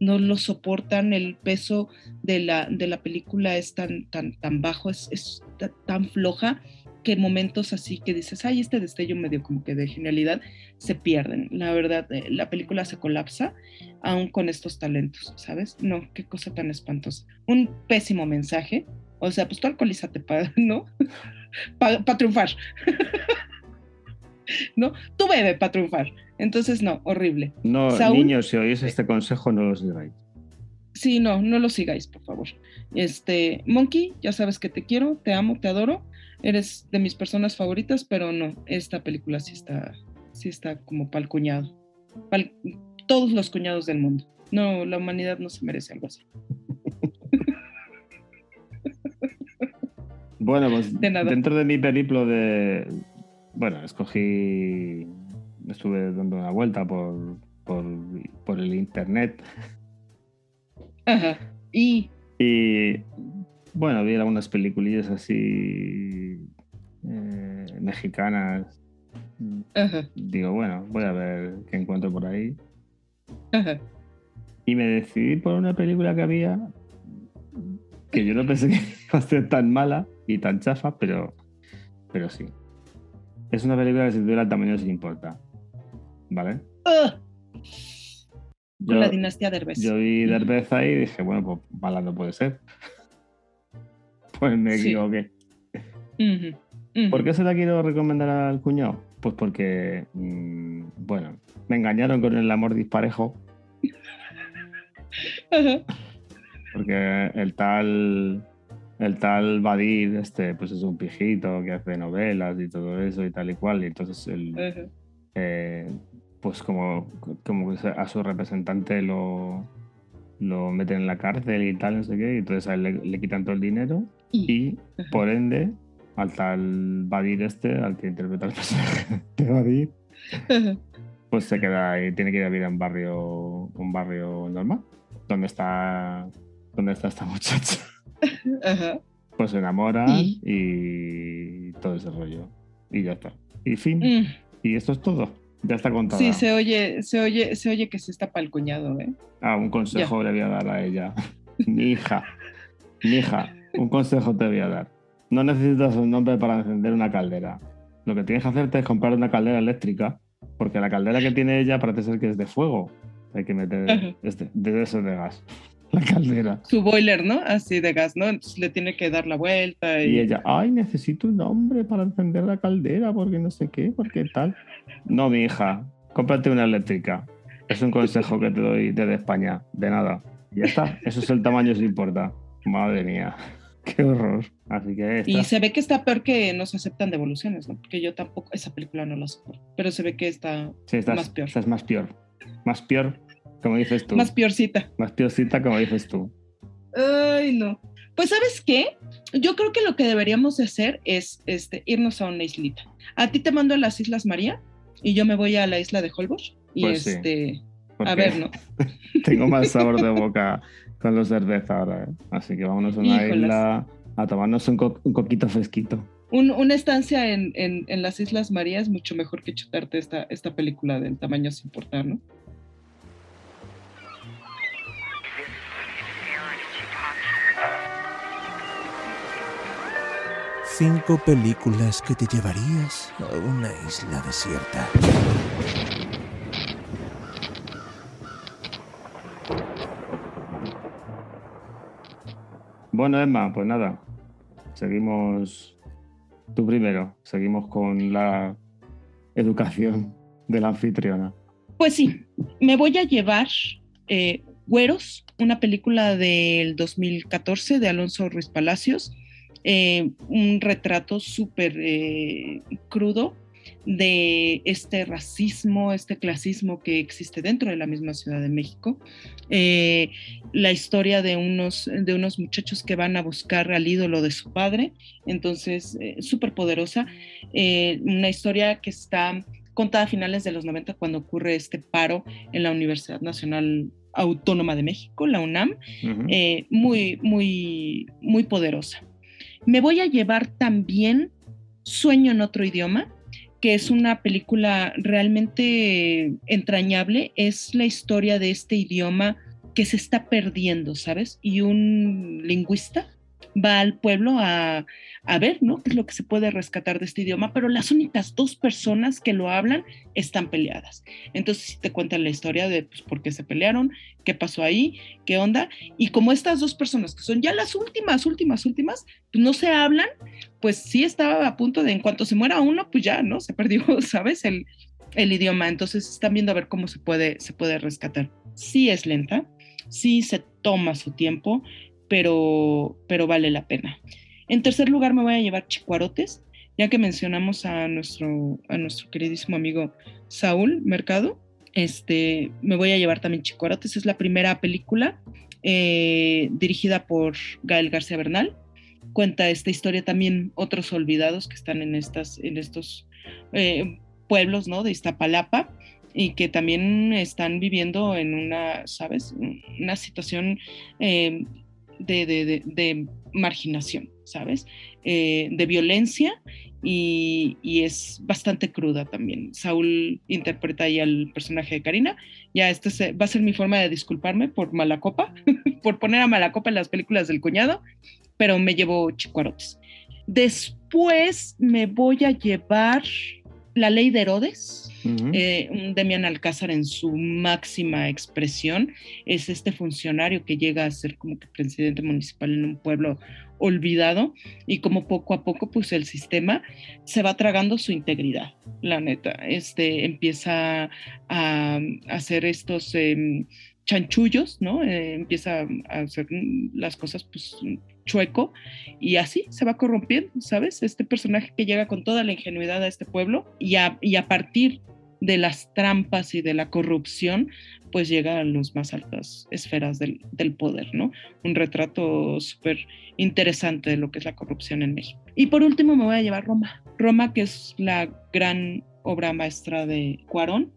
[SPEAKER 2] no lo soportan, el peso de la, de la película es tan, tan, tan bajo, es, es tan floja que momentos así que dices, ay, este destello medio como que de genialidad, se pierden. La verdad, eh, la película se colapsa aún con estos talentos, ¿sabes? No, qué cosa tan espantosa. Un pésimo mensaje. O sea, pues tú alcoholízate, para, ¿no? Para triunfar. ¿No? Tú bebe para triunfar. Entonces, no, horrible.
[SPEAKER 3] No, niños, si oís este consejo, no lo sigáis.
[SPEAKER 2] Sí, no, no lo sigáis, por favor. Este, Monkey, ya sabes que te quiero, te amo, te adoro eres de mis personas favoritas, pero no, esta película sí está, sí está como para el cuñado. todos los cuñados del mundo. No, la humanidad no se merece algo así.
[SPEAKER 3] Bueno, pues dentro de mi periplo de. Bueno, escogí. Estuve dando una vuelta por, por, por el internet.
[SPEAKER 2] Ajá. Y.
[SPEAKER 3] Y bueno, vi algunas peliculillas así eh, mexicanas. Digo, bueno, voy a ver qué encuentro por ahí. Y me decidí por una película que había que yo no pensé que iba a ser tan mala y tan chafa, pero, pero sí. Es una película que se titula Tamaño sin importa. ¿Vale?
[SPEAKER 2] la dinastía Derbez.
[SPEAKER 3] Yo vi Derbez ahí y dije, bueno, pues mala no puede ser. Pues me equivoqué. ¿Por qué se la quiero recomendar al cuñado? Pues porque, mm, bueno, me engañaron con el amor disparejo. Porque el tal el tal Badir, este, pues es un pijito que hace novelas y todo eso y tal y cual. Y entonces el, eh, pues como, como a su representante lo, lo meten en la cárcel y tal, no sé qué, y entonces a él le, quitan todo el dinero y, por ende al tal Badir este, al que interpreta el personaje de Badir, pues se queda ahí, tiene que ir a vivir en un barrio, un barrio normal, donde está, donde está esta muchacha. Pues se enamora ¿Y? todo ese rollo. Y ya está. Y fin. Mm. Y esto es todo. Ya está contado.
[SPEAKER 2] Sí, se oye, se oye, se oye que se está para el cuñado, ¿eh?
[SPEAKER 3] Ah, un consejo le voy a dar a ella. mi hija. Mi hija, un consejo te voy a dar. No necesitas un nombre para encender una caldera. Lo que tienes que hacerte es comprar una caldera eléctrica, porque la caldera que tiene ella parece ser que es de fuego. Hay que meter este, de eso de gas. La caldera.
[SPEAKER 2] Su boiler, ¿no? Así de gas, ¿no? Entonces le tiene que dar la vuelta.
[SPEAKER 3] Y... y ella, ay, necesito un nombre para encender la caldera, porque no sé qué, porque tal. No, mi hija, cómprate una eléctrica. Es un consejo que te doy desde España. De nada. ya está. Eso es el tamaño si importa. Madre mía. Qué horror. Así que
[SPEAKER 2] Y se ve que está peor que no se aceptan devoluciones, ¿no? Porque yo tampoco, esa película no la soporto. Pero se ve que está más peor.
[SPEAKER 3] es más peor. Más peor, como dices tú.
[SPEAKER 2] Más peorcita.
[SPEAKER 3] Más peorcita, como dices tú.
[SPEAKER 2] Ay, no. Pues, ¿sabes qué? Yo creo que lo que deberíamos hacer es este, irnos a una islita. A ti te mando a las Islas María y yo me voy a la isla de Holbox. Y pues este, a ver, ¿no?
[SPEAKER 3] Tengo más sabor de boca con los cerveza ahora, ¿eh? Así que vámonos a una isla a tomarnos un, coquito fresquito.
[SPEAKER 2] una estancia en, en, las Islas Marías es mucho mejor que chutarte esta, esta película del tamaño sin importar, ¿no?
[SPEAKER 4] Cinco películas que te llevarías a una isla desierta.
[SPEAKER 3] Bueno, Emma, pues nada, seguimos tú primero, seguimos con la educación de la anfitriona.
[SPEAKER 2] Pues sí, me voy a llevar eh, Güeros, una película del 2014 de Alonso Ruiz Palacios, eh, un retrato súper eh, crudo de este racismo, este clasismo que existe dentro de la misma Ciudad de México. Eh, la historia de unos, de unos muchachos que van a buscar al ídolo de su padre, entonces súper poderosa. una historia que está contada a finales de los 90 cuando ocurre este paro en la Universidad Nacional Autónoma de México, la UNAM, muy, muy, muy poderosa. Me voy a llevar también Sueño en otro idioma, que es una película realmente entrañable. Es la historia de este idioma que se está perdiendo, ¿sabes? Y un lingüista va al pueblo a, ver, ¿no? ¿Qué es lo que se puede rescatar de este idioma? Pero las únicas dos personas que lo hablan están peleadas. Entonces te cuentan la historia de pues, por qué se pelearon, qué pasó ahí, qué onda. Y como estas dos personas, que son ya las últimas, últimas, últimas, pues no se hablan, pues sí estaba a punto de, en cuanto se muera uno, pues ya, ¿no? Se perdió, ¿sabes? El, el idioma. Entonces están viendo a ver cómo se puede, se puede rescatar. Sí es lenta, sí se toma su tiempo, pero, pero vale la pena. En tercer lugar me voy a llevar Chicuarotes, ya que mencionamos a nuestro, a nuestro queridísimo amigo Saúl Mercado. Este, me voy a llevar también Chicuarotes, es la primera película eh, dirigida por Gael García Bernal. Cuenta esta historia también otros olvidados que están en, estas, en estos eh, pueblos ¿no? de Iztapalapa y que también están viviendo en una, ¿sabes? Una situación eh, de, marginación, ¿sabes? Eh, de violencia y, es bastante cruda también. Saúl interpreta ahí al personaje de Karina. Ya esta va a ser mi forma de disculparme por Malacopa, por poner a Malacopa en las películas del cuñado, pero me llevo chicuarotes. Después me voy a llevar La Ley de Herodes, eh, Demian Alcázar en su máxima expresión es este funcionario que llega a ser como que presidente municipal en un pueblo olvidado y como poco a poco pues el sistema se va tragando su integridad, la neta, este empieza a, hacer estos em, chanchullos, ¿no? Eh, empieza a hacer las cosas pues chueco y así se va corrompiendo, ¿sabes? Este personaje que llega con toda la ingenuidad a este pueblo y a, partir de las trampas y de la corrupción, pues llega a las más altas esferas del, del poder, ¿no? Un retrato súper interesante de lo que es la corrupción en México. Y por último me voy a llevar Roma. Roma, que es la gran obra maestra de Cuarón.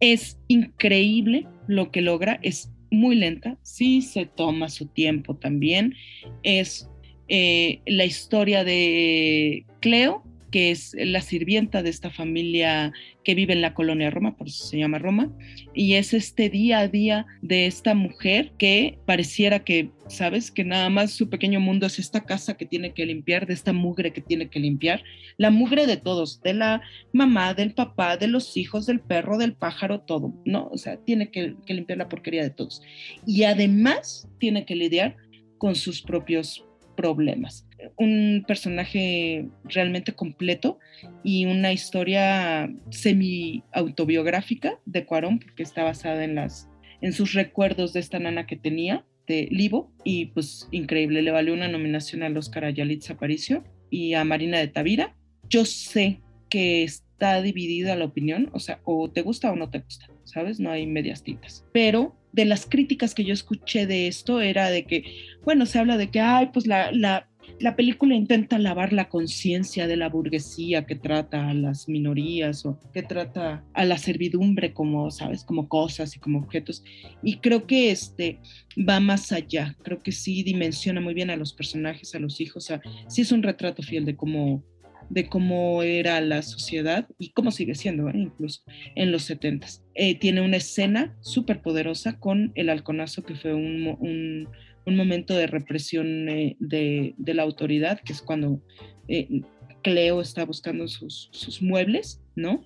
[SPEAKER 2] Es increíble lo que logra, es muy lenta, sí se toma su tiempo también. Es eh, la historia de Cleo, que es la sirvienta de esta familia que vive en la colonia Roma, por eso se llama Roma, y es este día a día de esta mujer que pareciera que, sabes, que nada más su pequeño mundo es esta casa que tiene que limpiar, de esta mugre que tiene que limpiar, la mugre de todos, de la mamá, del papá, de los hijos, del perro, del pájaro, todo, ¿no? O sea, tiene que, que limpiar la porquería de todos. Y además tiene que lidiar con sus propios problemas. Un personaje realmente completo y una historia semi-autobiográfica de Cuarón, porque está basada en, las, en sus recuerdos de esta nana que tenía, de Livo, y pues increíble, le valió una nominación al Oscar a Yalitza Aparicio y a Marina de Tavira. Yo sé que está dividida la opinión, o sea, o te gusta o no te gusta, ¿sabes? No hay medias tintas. Pero de las críticas que yo escuché de esto era de que, bueno, se habla de que, ay, pues la, la, la película intenta lavar la conciencia de la burguesía que trata a las minorías o que trata a la servidumbre como, sabes, como cosas y como objetos. Y creo que este va más allá, creo que sí dimensiona muy bien a los personajes, a los hijos, o sea, sí es un retrato fiel de cómo de cómo era la sociedad y cómo sigue siendo, ¿eh? incluso en los 70. Eh, tiene una escena súper poderosa con el halconazo, que fue un, un, un momento de represión eh, de, de, la autoridad, que es cuando eh, Cleo está buscando sus, sus muebles, ¿no?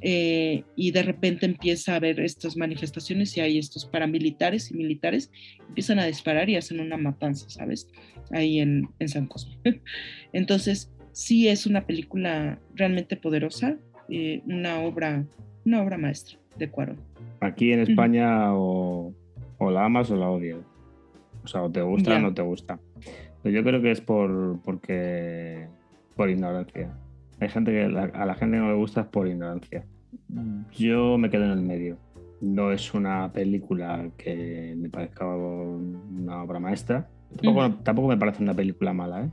[SPEAKER 2] Eh, y de repente empieza a haber estas manifestaciones y hay estos paramilitares y militares empiezan a disparar y hacen una matanza, ¿sabes? Ahí en, en San Cosme. Entonces, sí es una película realmente poderosa, eh, una, obra, una obra maestra de Cuarón.
[SPEAKER 3] Aquí en España o, o, la amas o la odias. O sea, o te gusta yeah. o no te gusta. Pero yo creo que es por porque por ignorancia. Hay gente que la, a la gente no le gusta es por ignorancia. Yo me quedo en el medio. No es una película que me parezca una obra maestra. Tampoco, uh -huh. tampoco me parece una película mala, ¿eh?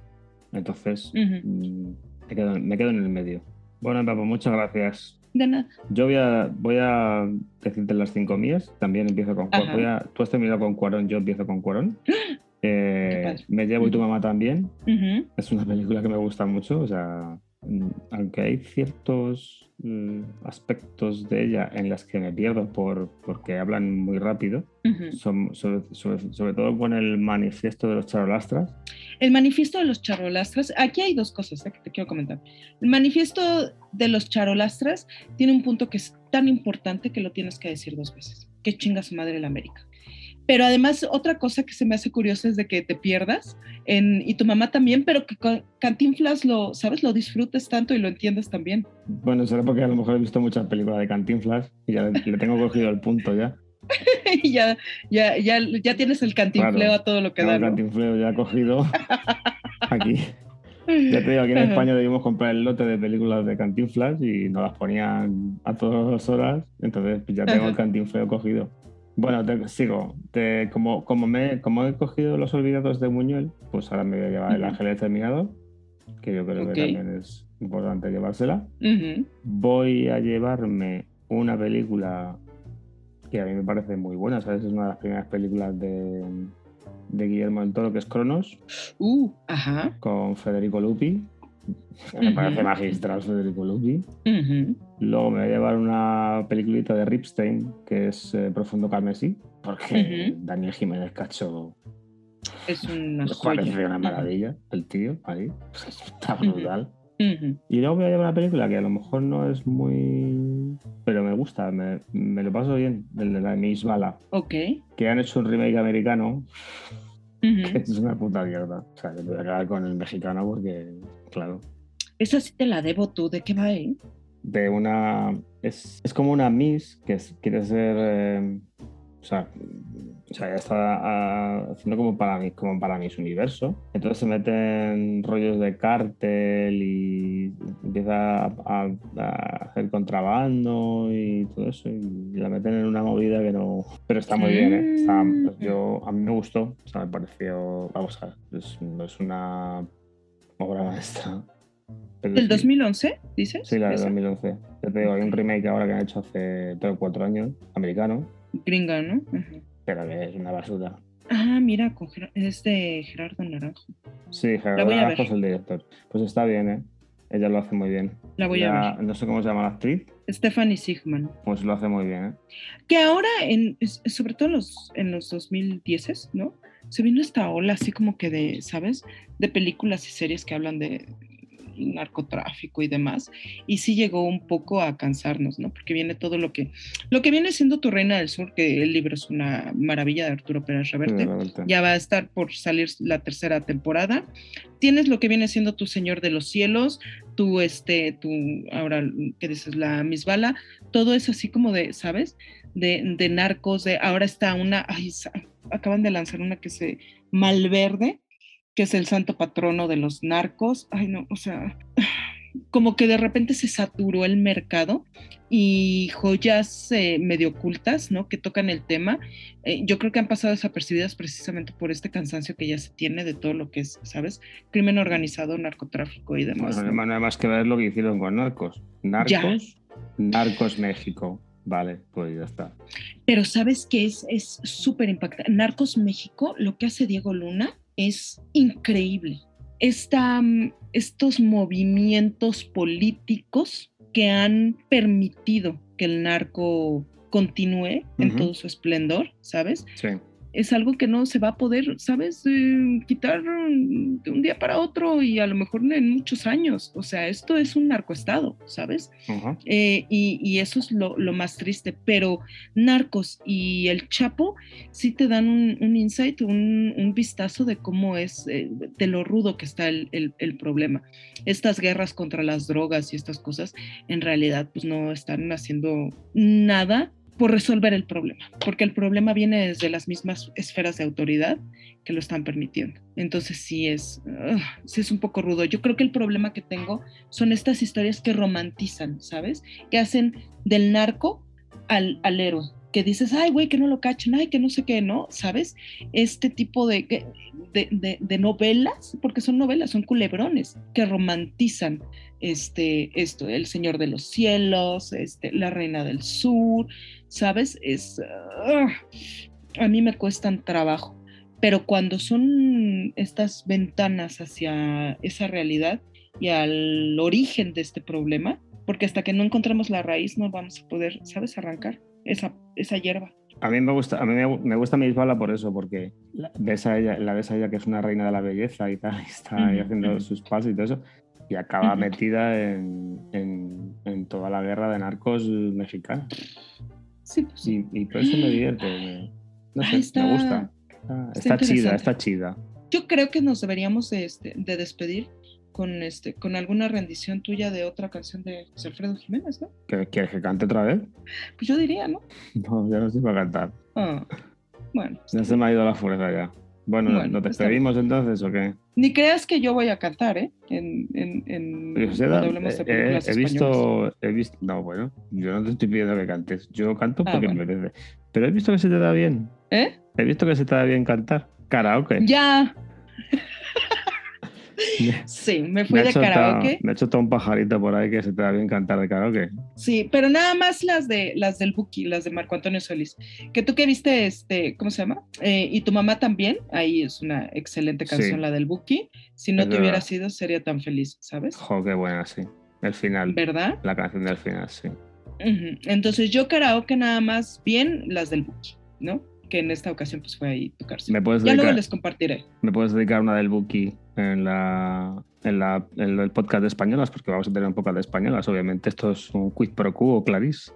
[SPEAKER 3] Entonces, uh -huh. me, quedo, me, quedo, en el medio. Bueno, Papo, muchas gracias.
[SPEAKER 2] De nada.
[SPEAKER 3] Yo voy a, voy a decirte las cinco mías. También empiezo con voy a, Tú has terminado con Cuarón, yo empiezo con Cuarón. Eh, me llevo y tu mamá también. Uh -huh. Es una película que me gusta mucho. O sea, aunque hay ciertos mm, aspectos de ella en las que me pierdo por, porque hablan muy rápido, uh -huh. son, sobre, sobre, sobre, todo con el manifiesto de los charolastras.
[SPEAKER 2] El manifiesto de los charolastras, aquí hay dos cosas ¿eh? que te quiero comentar. El manifiesto de los charolastras tiene un punto que es tan importante que lo tienes que decir dos veces. Que chinga su madre la América. Pero además, otra cosa que se me hace curiosa es de que te pierdas, y tu mamá también, pero que Cantinflas lo, ¿sabes? Lo disfrutes tanto y lo entiendas también.
[SPEAKER 3] Bueno, será porque a lo mejor he visto muchas películas de Cantinflas y ya le, le tengo cogido el punto ya.
[SPEAKER 2] ya, ya, ya, ya tienes el cantinfleo claro, a todo lo que da.
[SPEAKER 3] El cantinfleo ya cogido aquí. Ya te digo, aquí en España debimos comprar el lote de películas de Cantinflas y nos las ponían a todas las horas, entonces pues ya tengo el cantinfleo cogido. Bueno, te, sigo. Te, como, como, me, como he cogido los olvidados de Muñuel, pues ahora me voy a llevar uh -huh. el ángel determinado, que yo creo okay. que también es importante llevársela. Uh -huh. Voy a llevarme una película que a mí me parece muy buena, ¿sabes? Es una de las primeras películas de, de Guillermo del Toro, que es Cronos.
[SPEAKER 2] Uh, ajá.
[SPEAKER 3] Con Federico Lupi. Me uh -huh. parece magistral Federico Lupi. Luego me voy a llevar una peliculita de Ripstein, que es eh, Profundo Carmesí, porque Daniel Jiménez Cacho
[SPEAKER 2] es una
[SPEAKER 3] parece una maravilla, el tío, ahí. Está brutal. Y luego voy a llevar una película que a lo mejor no es muy. Pero me gusta, me, me lo paso bien, el de la Miss Bala.
[SPEAKER 2] Ok.
[SPEAKER 3] Que han hecho un remake americano. Uh -huh. Que es una puta mierda. O sea, que voy a acabar con el mexicano porque, claro.
[SPEAKER 2] Esa sí te la debo tú, ¿de qué va ahí?
[SPEAKER 3] De una. Es, es como una Miss que es, quiere ser. Eh, O sea, o sea, ya está ah, haciendo como para, mí, como para mis universos. Entonces se meten rollos de cártel y empieza a, hacer contrabando y todo eso. Y la meten en una movida que no. Pero está muy bien, ¿eh? pues yo, a mí me gustó. O sea, me pareció. Vamos a ver, es, es una obra maestra.
[SPEAKER 2] ¿Del 2011, dices?
[SPEAKER 3] Sí, la del 2011. Yo te digo, hay un remake ahora que han hecho hace 3 o 4 años, americano.
[SPEAKER 2] Gringa, ¿no?
[SPEAKER 3] Pero que es una basura.
[SPEAKER 2] Ah, mira, es de Gerardo Naranjo.
[SPEAKER 3] Sí, Gerardo Naranjo es el director. Pues está bien, ¿eh? Ella lo hace muy bien.
[SPEAKER 2] La voy a ver.
[SPEAKER 3] No sé cómo se llama la actriz.
[SPEAKER 2] Stephanie Sigman.
[SPEAKER 3] Pues lo hace muy bien, ¿eh?
[SPEAKER 2] Que ahora, en, sobre todo en los, en los 2010, ¿no? Se vino esta ola así como que de, ¿sabes? De películas y series que hablan de, narcotráfico y demás, y sí llegó un poco a cansarnos, ¿no? Porque viene todo lo que, lo que viene siendo Tu Reina del Sur, que el libro es una maravilla de Arturo Pérez Reverte, ya va a estar por salir la tercera temporada. Tienes lo que viene siendo Tu Señor de los Cielos, tu, este, tu, ahora, ¿qué dices? La Misbala, todo es así como de, ¿sabes? De, de narcos, de ahora está una, ay, acaban de lanzar una que se Malverde, que es el santo patrono de los narcos. Ay, no, o sea, como que de repente se saturó el mercado y joyas eh, medio ocultas, ¿no? Que tocan el tema. Eh, yo creo que han pasado desapercibidas precisamente por este cansancio que ya se tiene de todo lo que es, ¿sabes? Crimen organizado, narcotráfico y demás.
[SPEAKER 3] Bueno, ¿no? nada más que ver lo que hicieron con narcos. Narcos, Narcos México. Vale, pues ya está.
[SPEAKER 2] Pero sabes que es súper impactante. Narcos México, lo que hace Diego Luna, es increíble. Mm, estos movimientos políticos que han permitido que el narco continúe en todo su esplendor, ¿sabes?
[SPEAKER 3] Sí
[SPEAKER 2] es algo que no se va a poder, ¿sabes? Eh, quitar de un día para otro y a lo mejor en muchos años. O sea, esto es un narcoestado, ¿sabes? Eh, y, eso es lo, más triste. Pero Narcos y El Chapo sí te dan un, insight, un, vistazo de cómo es, eh, de lo rudo que está el, el, problema. Estas guerras contra las drogas y estas cosas, en realidad, pues no están haciendo nada por resolver el problema, porque el problema viene desde las mismas esferas de autoridad que lo están permitiendo. Entonces sí es, sí es un poco rudo. Yo creo que el problema que tengo son estas historias que romantizan, ¿sabes? Que hacen del narco al, al héroe, que dices, ay, güey, que no lo cachen, ay, que no sé qué, ¿no? ¿Sabes? Este tipo de, de, de, novelas, porque son novelas, son culebrones, que romantizan este, esto, El Señor de los Cielos, este, La Reina del Sur, ¿sabes? Es, ah, a mí me cuestan trabajo, pero cuando son estas ventanas hacia esa realidad y al origen de este problema, porque hasta que no encontremos la raíz no vamos a poder, ¿sabes?, arrancar esa, esa hierba.
[SPEAKER 3] A mí me gusta, a mí me, gusta Misbala por eso, porque la ves, a ella, la ves a ella que es una reina de la belleza y tal, y está ahí haciendo sus pasos y todo eso, y acaba metida en, en, en, toda la guerra de narcos mexicana.
[SPEAKER 2] Pues
[SPEAKER 3] y, por eso me divierte. no sé, me gusta. Está, chida, está chida.
[SPEAKER 2] Yo creo que nos deberíamos de, este, de despedir con, este, con alguna rendición tuya de otra canción de José Alfredo Jiménez, ¿no?
[SPEAKER 3] ¿Quieres que cante otra vez?
[SPEAKER 2] Pues yo diría, ¿no?
[SPEAKER 3] No, ya no estoy para cantar.
[SPEAKER 2] Ah, bueno.
[SPEAKER 3] Ya se me ha ido la fuerza ya. Bueno, bueno ¿nos despedimos entonces o qué?
[SPEAKER 2] Ni creas que yo voy a cantar, ¿eh? En, en, en
[SPEAKER 3] hablemos de eh, he visto, he visto, no, bueno, yo no te estoy pidiendo que cantes, yo canto ah, porque me merece. Pero he visto que se te da bien.
[SPEAKER 2] ¿Eh?
[SPEAKER 3] He visto que se te da bien cantar. Karaoke.
[SPEAKER 2] Ya. Sí, me fui de karaoke.
[SPEAKER 3] me ha hecho todo un pajarito por ahí que se te da bien cantar de karaoke.
[SPEAKER 2] Sí, pero nada más las de las del Buki, las de Marco Antonio Solís. Que tú que viste, este, ¿cómo se llama? Eh, y tu mamá también. Ahí es una excelente canción, la del Buki. Si no te hubiera sido, sería tan feliz, ¿sabes?
[SPEAKER 3] Jo, qué buena, sí. El final.
[SPEAKER 2] ¿Verdad?
[SPEAKER 3] La canción del final, sí.
[SPEAKER 2] Entonces yo karaoke nada más bien las del Buki, ¿no? que en esta ocasión pues fue ahí tocarse.
[SPEAKER 3] ¿Me puedes
[SPEAKER 2] ya luego les compartiré.
[SPEAKER 3] ¿Me puedes dedicar una del Buki en, la, en, la, en el podcast de españolas? Porque vamos a tener un poco de españolas, obviamente. Esto es un quiz pro quo, Clarice.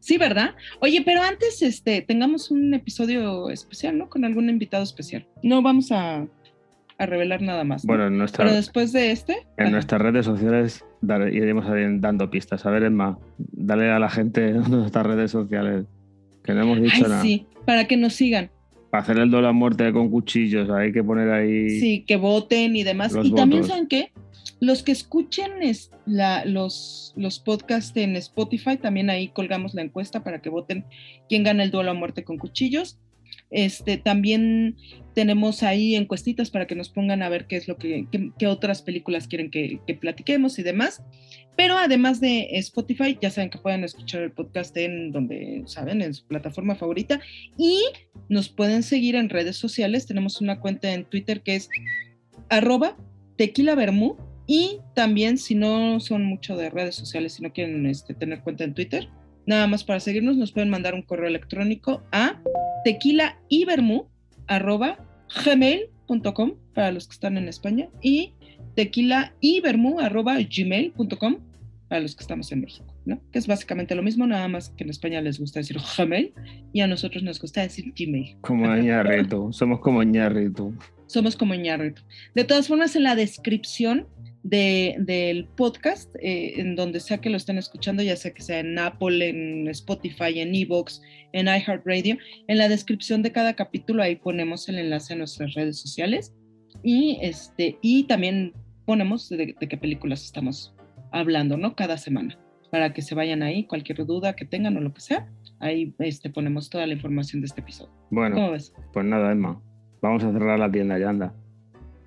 [SPEAKER 2] Sí, ¿verdad? Oye, pero antes este, tengamos un episodio especial, ¿no? Con algún invitado especial. No vamos a, a revelar nada más.
[SPEAKER 3] Bueno, en nuestra,
[SPEAKER 2] pero después de este.
[SPEAKER 3] En nuestras redes sociales iremos dando pistas. A ver, Emma, dale a la gente nuestras redes sociales Que no hemos dicho
[SPEAKER 2] Ay,
[SPEAKER 3] nada.
[SPEAKER 2] sí, para que nos sigan.
[SPEAKER 3] Para hacer el a muerte con cuchillos, hay que poner ahí.
[SPEAKER 2] Sí, que voten y demás.
[SPEAKER 3] Los
[SPEAKER 2] y también,
[SPEAKER 3] votos.
[SPEAKER 2] ¿saben qué? Los que escuchen es- la- los, los podcasts en Spotify, también ahí colgamos la encuesta para que voten quién gana el duelo a muerte con cuchillos. Este, también tenemos ahí encuestitas para que nos pongan a ver qué es lo que, qué, qué otras películas quieren que, que platiquemos y demás. Pero además de Spotify, ya saben que pueden escuchar el podcast en donde saben, en su plataforma favorita. Y nos pueden seguir en redes sociales. Tenemos una cuenta en Twitter que es arroba. Y también, si no son mucho de redes sociales, si no quieren este, tener cuenta en Twitter, nada más para seguirnos, nos pueden mandar un correo electrónico a tequilaibermú arroba gmail.com para los que están en España y tequilaibermú para los que estamos en México, ¿no? Que es básicamente lo mismo, nada más que en España les gusta decir Gmail y a nosotros nos gusta decir Gmail.
[SPEAKER 3] Como ñarrito. Somos como ñarrito.
[SPEAKER 2] Somos como ñarrito. De todas formas, en la descripción de- del podcast, eh, en donde sea que lo estén escuchando, ya sea que sea en Apple, en Spotify, en Evox, en iHeartRadio, en la descripción de cada capítulo ahí ponemos el enlace a nuestras redes sociales y, este, y también ponemos de, de qué películas estamos hablando, ¿no? Cada semana, para que se vayan ahí, cualquier duda que tengan o lo que sea, ahí este, ponemos toda la información de este episodio.
[SPEAKER 3] Bueno,
[SPEAKER 2] ¿Cómo ves?
[SPEAKER 3] pues nada, Emma. Vamos a cerrar la tienda ya, anda.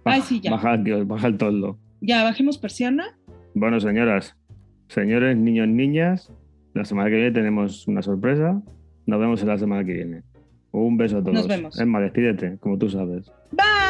[SPEAKER 2] Ay, sí, ya.
[SPEAKER 3] Baja, el tío, baja el toldo.
[SPEAKER 2] Ya, bajemos persiana.
[SPEAKER 3] Bueno, señoras, señores, niños, niñas, la semana que viene tenemos una sorpresa. Nos vemos en la semana que viene. Un beso a todos.
[SPEAKER 2] Nos vemos.
[SPEAKER 3] Emma, despídete, como tú sabes.
[SPEAKER 2] Bye.